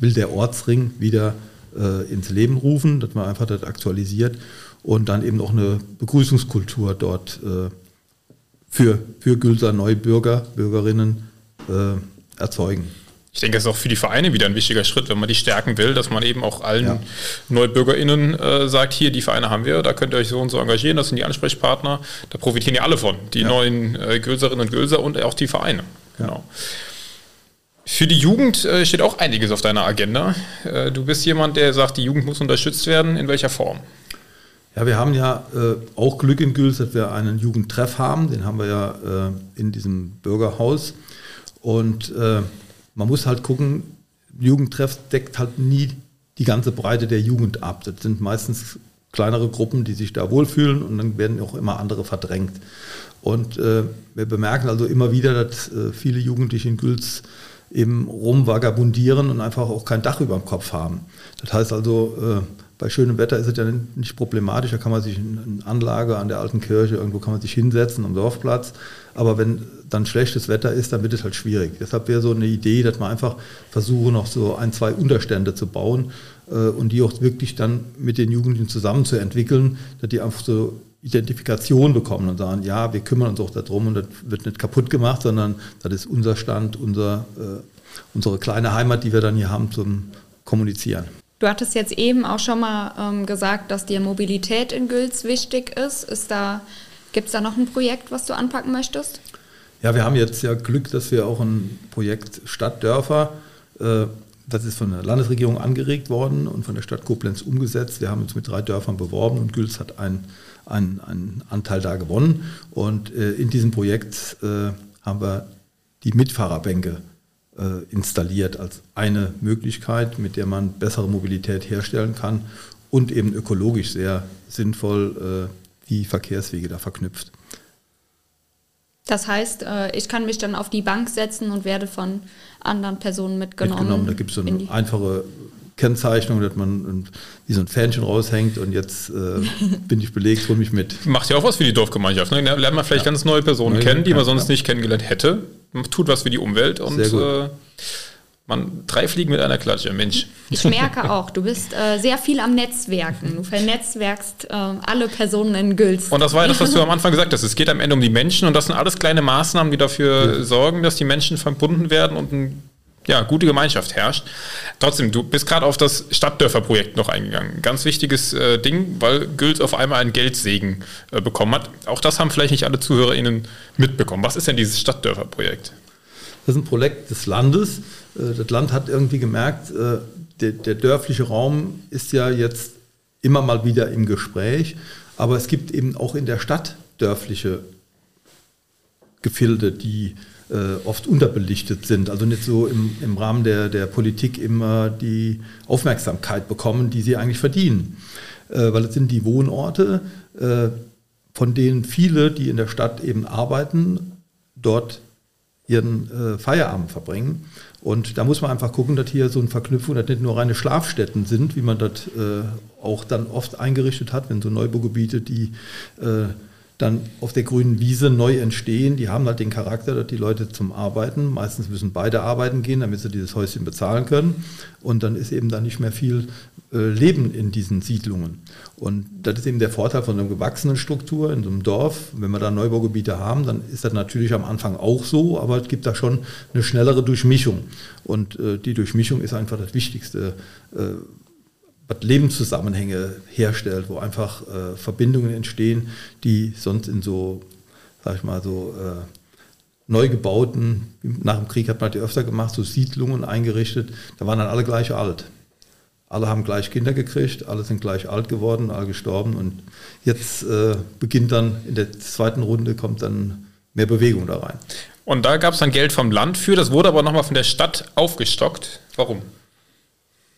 Speaker 3: will der Ortsring wieder äh, ins Leben rufen, dass man einfach das aktualisiert und dann eben auch eine Begrüßungskultur dort äh, für, für Gülser Neubürger, Bürgerinnen äh, erzeugen.
Speaker 1: Ich denke, es ist auch für die Vereine wieder ein wichtiger Schritt, wenn man die stärken will, dass man eben auch allen ja. NeubürgerInnen äh, sagt, hier, die Vereine haben wir, da könnt ihr euch so und so engagieren, das sind die Ansprechpartner, da profitieren ja alle von, die ja. neuen äh, Gülserinnen und Gülser und auch die Vereine. Genau. Für die Jugend äh, steht auch einiges auf deiner Agenda. Äh, du bist jemand, der sagt, die Jugend muss unterstützt werden. In welcher Form?
Speaker 3: Ja, wir haben ja äh, auch Glück in Güls, dass wir einen Jugendtreff haben. Den haben wir ja in diesem Bürgerhaus. Und äh, man muss halt gucken, Jugendtreff deckt halt nie die ganze Breite der Jugend ab. Das sind meistens kleinere Gruppen, die sich da wohlfühlen und dann werden auch immer andere verdrängt. Und äh, wir bemerken also immer wieder, dass äh, viele Jugendliche in Güls eben rumvagabundieren und einfach auch kein Dach über dem Kopf haben. Das heißt also, äh, bei schönem Wetter ist es ja nicht problematisch, da kann man sich in Anlage an der alten Kirche, irgendwo kann man sich hinsetzen am Dorfplatz. Aber wenn dann schlechtes Wetter ist, dann wird es halt schwierig. Deshalb wäre so eine Idee, dass man einfach versuche, noch so ein, zwei Unterstände zu bauen äh, und die auch wirklich dann mit den Jugendlichen zusammen zu entwickeln, dass die einfach so Identifikation bekommen und sagen, ja, wir kümmern uns auch darum und das wird nicht kaputt gemacht, sondern das ist unser Stand, unser, äh, unsere kleine Heimat, die wir dann hier haben zum Kommunizieren.
Speaker 2: Du hattest jetzt eben auch schon mal ähm, gesagt, dass dir Mobilität in Gülz wichtig ist. ist da, Gibt es da noch ein Projekt, was du anpacken möchtest?
Speaker 3: Ja, wir haben jetzt ja Glück, dass wir auch ein Projekt Stadtdörfer, äh, das ist von der Landesregierung angeregt worden und von der Stadt Koblenz umgesetzt. Wir haben uns mit drei Dörfern beworben und Gülz hat einen, einen, einen Anteil da gewonnen. Und äh, in diesem Projekt äh, haben wir die Mitfahrerbänke installiert als eine Möglichkeit, mit der man bessere Mobilität herstellen kann und eben ökologisch sehr sinnvoll äh, die Verkehrswege da verknüpft.
Speaker 2: Das heißt, äh, ich kann mich dann auf die Bank setzen und werde von anderen Personen mitgenommen. mitgenommen.
Speaker 3: Da gibt es so eine einfache Kennzeichnung, dass man wie so ein Fähnchen raushängt und jetzt äh, bin ich belegt, hol mich mit.
Speaker 1: Macht ja auch was für die Dorfgemeinschaft. Ne? Da lernt man vielleicht ja. ganz neue Personen neue, kennen, die man sonst ja. nicht kennengelernt hätte. Man tut was für die Umwelt und äh, man drei Fliegen mit einer Klatsche, Mensch.
Speaker 2: Ich merke auch, du bist äh, sehr viel am Netzwerken. Du vernetzwerkst äh, alle Personen in Gülz.
Speaker 1: Und das war ja das, was du am Anfang gesagt hast. Es geht am Ende um die Menschen und das sind alles kleine Maßnahmen, die dafür ja. sorgen, dass die Menschen verbunden werden und ein ja, gute Gemeinschaft herrscht. Trotzdem, du bist gerade auf das Stadtdörferprojekt noch eingegangen. Ganz wichtiges äh, Ding, weil Gülz auf einmal einen Geldsegen äh, bekommen hat. Auch das haben vielleicht nicht alle ZuhörerInnen mitbekommen. Was ist denn dieses Stadtdörferprojekt?
Speaker 3: Das ist ein Projekt des Landes. Äh, das Land hat irgendwie gemerkt, äh, der, der dörfliche Raum ist ja jetzt immer mal wieder im Gespräch, aber es gibt eben auch in der Stadt dörfliche Gefilde, die oft unterbelichtet sind, also nicht so im, im Rahmen der, der Politik immer die Aufmerksamkeit bekommen, die sie eigentlich verdienen. Äh, weil es sind die Wohnorte, äh, von denen viele, die in der Stadt eben arbeiten, dort ihren äh, Feierabend verbringen. Und da muss man einfach gucken, dass hier so eine Verknüpfung, dass nicht nur reine Schlafstätten sind, wie man das äh, auch dann oft eingerichtet hat, wenn so Neubaugebiete, die äh, dann auf der grünen Wiese neu entstehen. Die haben halt den Charakter, dass die Leute zum Arbeiten, meistens müssen beide arbeiten gehen, damit sie dieses Häuschen bezahlen können. Und dann ist eben da nicht mehr viel äh, Leben in diesen Siedlungen. Und das ist eben der Vorteil von einer gewachsenen Struktur in so einem Dorf. Wenn wir da Neubaugebiete haben, dann ist das natürlich am Anfang auch so, aber es gibt da schon eine schnellere Durchmischung. Und äh, die Durchmischung ist einfach das Wichtigste äh, Lebenszusammenhänge herstellt, wo einfach äh, Verbindungen entstehen, die sonst in so, sag ich mal, so äh, neu gebauten, nach dem Krieg hat man die öfter gemacht, so Siedlungen eingerichtet, da waren dann alle gleich alt. Alle haben gleich Kinder gekriegt, alle sind gleich alt geworden, alle gestorben und jetzt äh, beginnt dann in der zweiten Runde kommt dann mehr Bewegung da rein.
Speaker 1: Und da gab es dann Geld vom Land für, das wurde aber nochmal von der Stadt aufgestockt. Warum?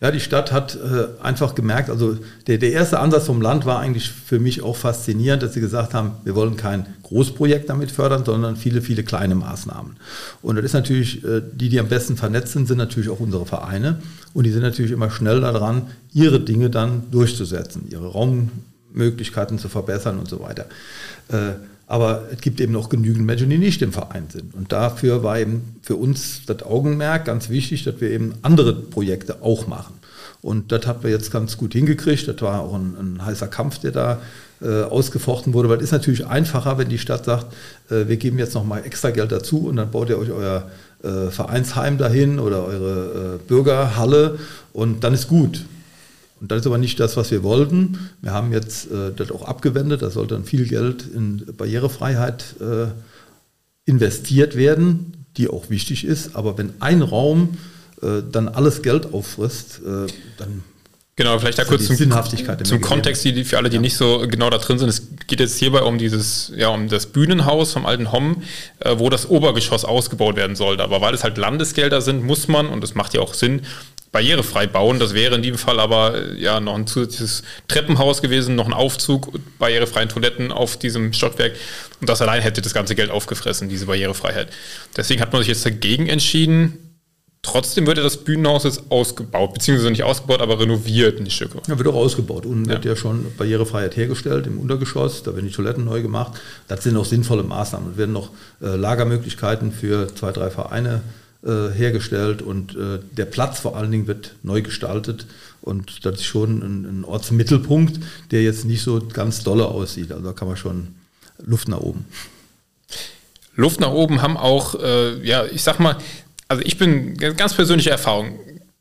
Speaker 3: Ja, die Stadt hat äh, einfach gemerkt, also der, der erste Ansatz vom Land war eigentlich für mich auch faszinierend, dass sie gesagt haben, wir wollen kein Großprojekt damit fördern, sondern viele, viele kleine Maßnahmen. Und das ist natürlich, äh, die, die am besten vernetzt sind, sind natürlich auch unsere Vereine. Und die sind natürlich immer schnell daran, ihre Dinge dann durchzusetzen, ihre Raummöglichkeiten zu verbessern und so weiter. Äh, aber es gibt eben auch genügend Menschen, die nicht im Verein sind. Und dafür war eben für uns das Augenmerk ganz wichtig, dass wir eben andere Projekte auch machen. Und das hat man jetzt ganz gut hingekriegt. Das war auch ein, ein heißer Kampf, der da äh, ausgefochten wurde. Weil es ist natürlich einfacher, wenn die Stadt sagt, äh, wir geben jetzt nochmal extra Geld dazu und dann baut ihr euch euer äh, Vereinsheim dahin oder eure äh, Bürgerhalle und dann ist gut. Und das ist aber nicht das, was wir wollten. Wir haben jetzt äh, das auch abgewendet. Da sollte dann viel Geld in Barrierefreiheit äh, investiert werden, die auch wichtig ist. Aber wenn ein Raum äh, dann alles Geld auffrisst, äh, dann
Speaker 1: Genau, vielleicht da kurz zum, zum Kontext, die, für alle, die ja. nicht so genau da drin sind. Es geht jetzt hierbei um dieses, ja, um das Bühnenhaus vom alten Homm, äh, wo das Obergeschoss ausgebaut werden sollte. Aber weil es halt Landesgelder sind, muss man, und das macht ja auch Sinn, barrierefrei bauen. Das wäre in diesem Fall aber äh, ja noch ein zusätzliches Treppenhaus gewesen, noch ein Aufzug, barrierefreien Toiletten auf diesem Stockwerk. Und das allein hätte das ganze Geld aufgefressen, diese Barrierefreiheit. Deswegen hat man sich jetzt dagegen entschieden, Trotzdem wird ja das Bühnenhaus jetzt ausgebaut, beziehungsweise nicht ausgebaut, aber renoviert ein Stück.
Speaker 3: Ja, wird auch ausgebaut. Und ja. wird ja schon Barrierefreiheit hergestellt im Untergeschoss. Da werden die Toiletten neu gemacht. Das sind auch sinnvolle Maßnahmen. Es werden noch äh, Lagermöglichkeiten für zwei, drei Vereine äh, hergestellt und äh, der Platz vor allen Dingen wird neu gestaltet. Und das ist schon ein, ein Ortsmittelpunkt, der jetzt nicht so ganz dolle aussieht. Also da kann man schon Luft nach oben.
Speaker 1: Luft nach oben haben auch, äh, ja, ich sag mal, also ich bin ganz persönliche Erfahrung.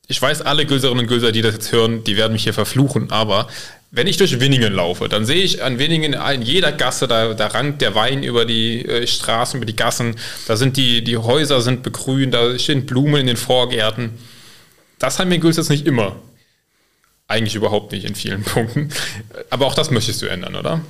Speaker 1: Ich weiß, alle Gülserinnen und Gülser, die das jetzt hören, die werden mich hier verfluchen, aber wenn ich durch Winningen laufe, dann sehe ich an Winningen in jeder Gasse, da, da rankt der Wein über die äh, Straßen, über die Gassen, da sind die, die Häuser sind begrünt, da stehen Blumen in den Vorgärten. Das haben wir in Güls jetzt nicht immer. Eigentlich überhaupt nicht in vielen Punkten. Aber auch das möchtest du ändern, oder?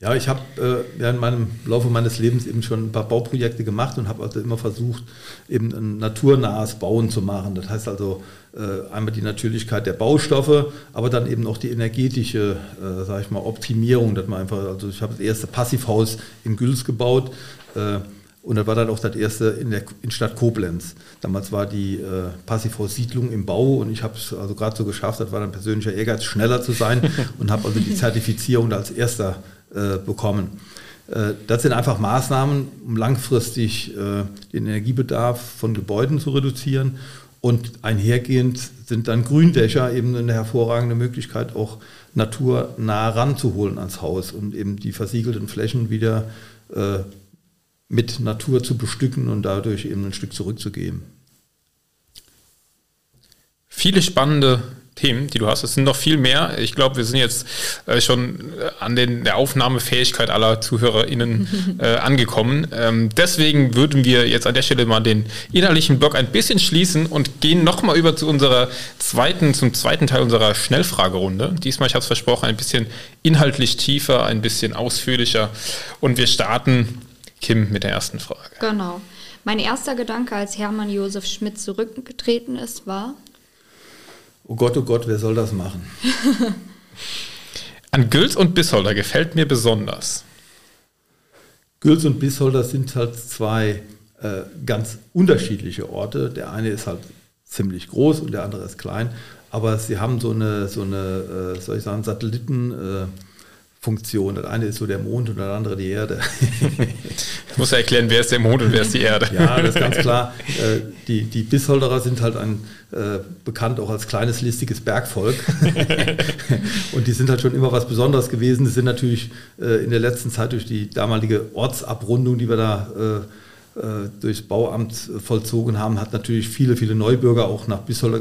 Speaker 3: Ja, ich habe äh, während meinem Laufe meines Lebens eben schon ein paar Bauprojekte gemacht und habe also immer versucht, eben ein naturnahes Bauen zu machen. Das heißt also einmal die Natürlichkeit der Baustoffe, aber dann eben auch die energetische, äh, sage ich mal, Optimierung. Dass man einfach, also ich habe das erste Passivhaus in Güls gebaut. Äh, und das war dann auch das erste in der in Stadt Koblenz. Damals war die äh, Passivhaus-Siedlung im Bau und ich habe es also gerade so geschafft, das war dann persönlicher Ehrgeiz, schneller zu sein und habe also die Zertifizierung als erster äh, bekommen. Äh, das sind einfach Maßnahmen, um langfristig äh, den Energiebedarf von Gebäuden zu reduzieren. Und einhergehend sind dann Gründächer eben eine hervorragende Möglichkeit, auch naturnah ranzuholen ans Haus und eben die versiegelten Flächen wieder mit Natur zu bestücken und dadurch eben ein Stück zurückzugeben.
Speaker 1: Viele spannende Themen, die du hast. Es sind noch viel mehr. Ich glaube, wir sind jetzt äh, schon an den, der Aufnahmefähigkeit aller ZuhörerInnen äh, angekommen. Ähm, deswegen würden wir jetzt an der Stelle mal den innerlichen Block ein bisschen schließen und gehen nochmal über zu unserer zweiten, zum zweiten Teil unserer Schnellfragerunde. Diesmal, ich habe es versprochen, ein bisschen inhaltlich tiefer, ein bisschen ausführlicher. Und wir starten, Kim, mit der ersten Frage.
Speaker 2: Genau. Mein erster Gedanke, als Hermann Josef Schmidt zurückgetreten ist, war,
Speaker 3: oh Gott, oh Gott, wer soll das machen?
Speaker 1: An Güls und Bissolder gefällt mir besonders.
Speaker 3: Güls und Bissolder sind halt zwei äh, ganz unterschiedliche Orte. Der eine ist halt ziemlich groß und der andere ist klein, aber sie haben so eine, so eine äh, soll ich sagen, Satelliten. Funktion. Das eine ist so der Mond und das andere die Erde.
Speaker 1: ich muss ja erklären, wer ist der Mond und wer ist die Erde.
Speaker 3: ja, das ist ganz klar. Äh, die, die Bisholderer sind halt ein, äh, bekannt auch als kleines, listiges Bergvolk. und die sind halt schon immer was Besonderes gewesen. Die sind natürlich äh, in der letzten Zeit durch die damalige Ortsabrundung, die wir da durchs Bauamt vollzogen haben, hat natürlich viele, viele Neubürger auch nach Bisholder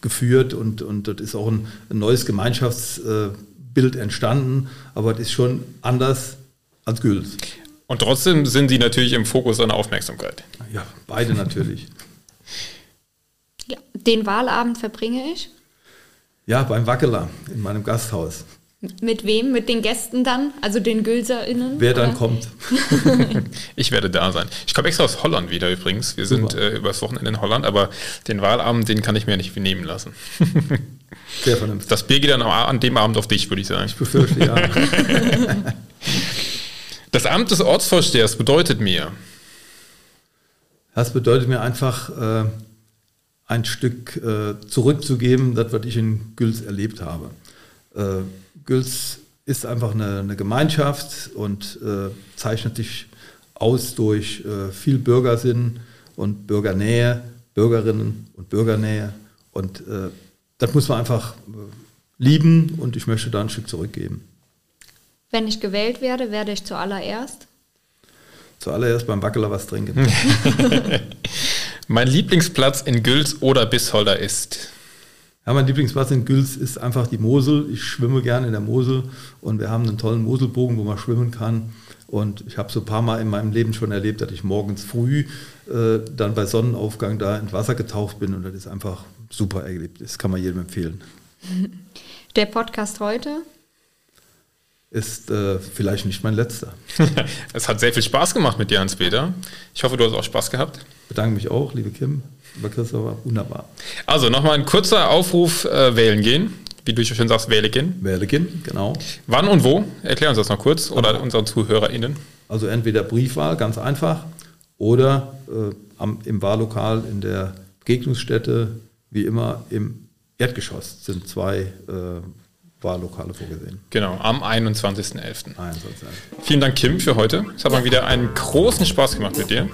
Speaker 3: geführt und, und das ist auch ein, ein neues Gemeinschafts- Bild entstanden, aber es ist schon anders als Güls.
Speaker 1: Und trotzdem sind sie natürlich im Fokus einer Aufmerksamkeit.
Speaker 3: Ja, beide natürlich.
Speaker 2: ja, den Wahlabend verbringe ich?
Speaker 3: Ja, beim Wackeler in meinem Gasthaus.
Speaker 2: Mit wem? Mit den Gästen dann? Also den GülserInnen?
Speaker 3: Wer dann oder? kommt.
Speaker 1: ich werde da sein. Ich komme extra aus Holland wieder übrigens. Wir Super. sind äh, übers Wochenende in Holland, aber den Wahlabend, den kann ich mir nicht nehmen lassen. Sehr vernünftig. Das Bier geht dann an dem Abend auf dich, würde ich sagen. Ich befürchte, ja. Das Amt des Ortsvorstehers bedeutet mir.
Speaker 3: Das bedeutet mir einfach, äh, ein Stück äh, zurückzugeben, das, was ich in Güls erlebt habe. Äh, Güls ist einfach eine, eine Gemeinschaft und äh, zeichnet sich aus durch äh, viel Bürgersinn und Bürgernähe, Bürgerinnen und Bürgernähe Und äh, das muss man einfach äh, lieben und ich möchte da ein Stück zurückgeben.
Speaker 2: Wenn ich gewählt werde, werde ich zuallererst?
Speaker 3: Zuallererst beim Wackeler was trinken.
Speaker 1: mein Lieblingsplatz in Güls oder Bisholder ist?
Speaker 3: Ja, mein Lieblingsplatz in Güls ist einfach die Mosel. Ich schwimme gerne in der Mosel und wir haben einen tollen Moselbogen, wo man schwimmen kann. Und ich habe so ein paar Mal in meinem Leben schon erlebt, dass ich morgens früh äh, dann bei Sonnenaufgang da ins Wasser getaucht bin und das ist einfach super erlebt. Das kann man jedem empfehlen.
Speaker 2: Der Podcast heute?
Speaker 3: Ist äh, vielleicht nicht mein letzter.
Speaker 1: es hat sehr viel Spaß gemacht mit dir, Hans-Peter. Ich hoffe, du hast auch Spaß gehabt.
Speaker 3: Ich bedanke mich auch, liebe Kim. Lieber Christopher, wunderbar.
Speaker 1: Also nochmal ein kurzer Aufruf: äh, wählen gehen. Wie du schön sagst, wähle gehen.
Speaker 3: Wähle gehen, genau.
Speaker 1: Wann und wo? Erklär uns das noch kurz oder genau. unseren ZuhörerInnen.
Speaker 3: Also entweder Briefwahl, ganz einfach, oder äh, am, im Wahllokal in der Begegnungsstätte, wie immer im Erdgeschoss sind zwei äh, Wahllokale vorgesehen.
Speaker 1: Genau, am 21.11. 21. Vielen Dank, Kim, für heute. Es hat mal wieder einen großen Spaß gemacht mit dir.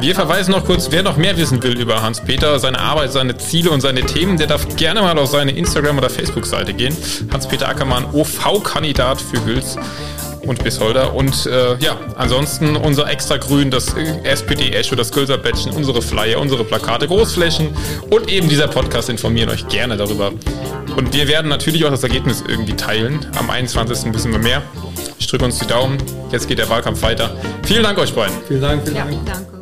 Speaker 1: Wir verweisen noch kurz, wer noch mehr wissen will über Hans-Peter, seine Arbeit, seine Ziele und seine Themen, der darf gerne mal auf seine Instagram- oder Facebook-Seite gehen. Hans-Peter Ackermann, OV-Kandidat für Hüls und Bisholder. Und äh, ja, ansonsten unser extra Grün, das SPD Echo, das Gülser Bettchen, unsere Flyer, unsere Plakate, Großflächen und eben dieser Podcast informieren euch gerne darüber. Und wir werden natürlich auch das Ergebnis irgendwie teilen. Am 21. wissen wir mehr. Ich drücke uns die Daumen. Jetzt geht der Wahlkampf weiter. Vielen Dank euch beiden.
Speaker 3: Vielen Dank, vielen ja, Dank.
Speaker 2: Danke.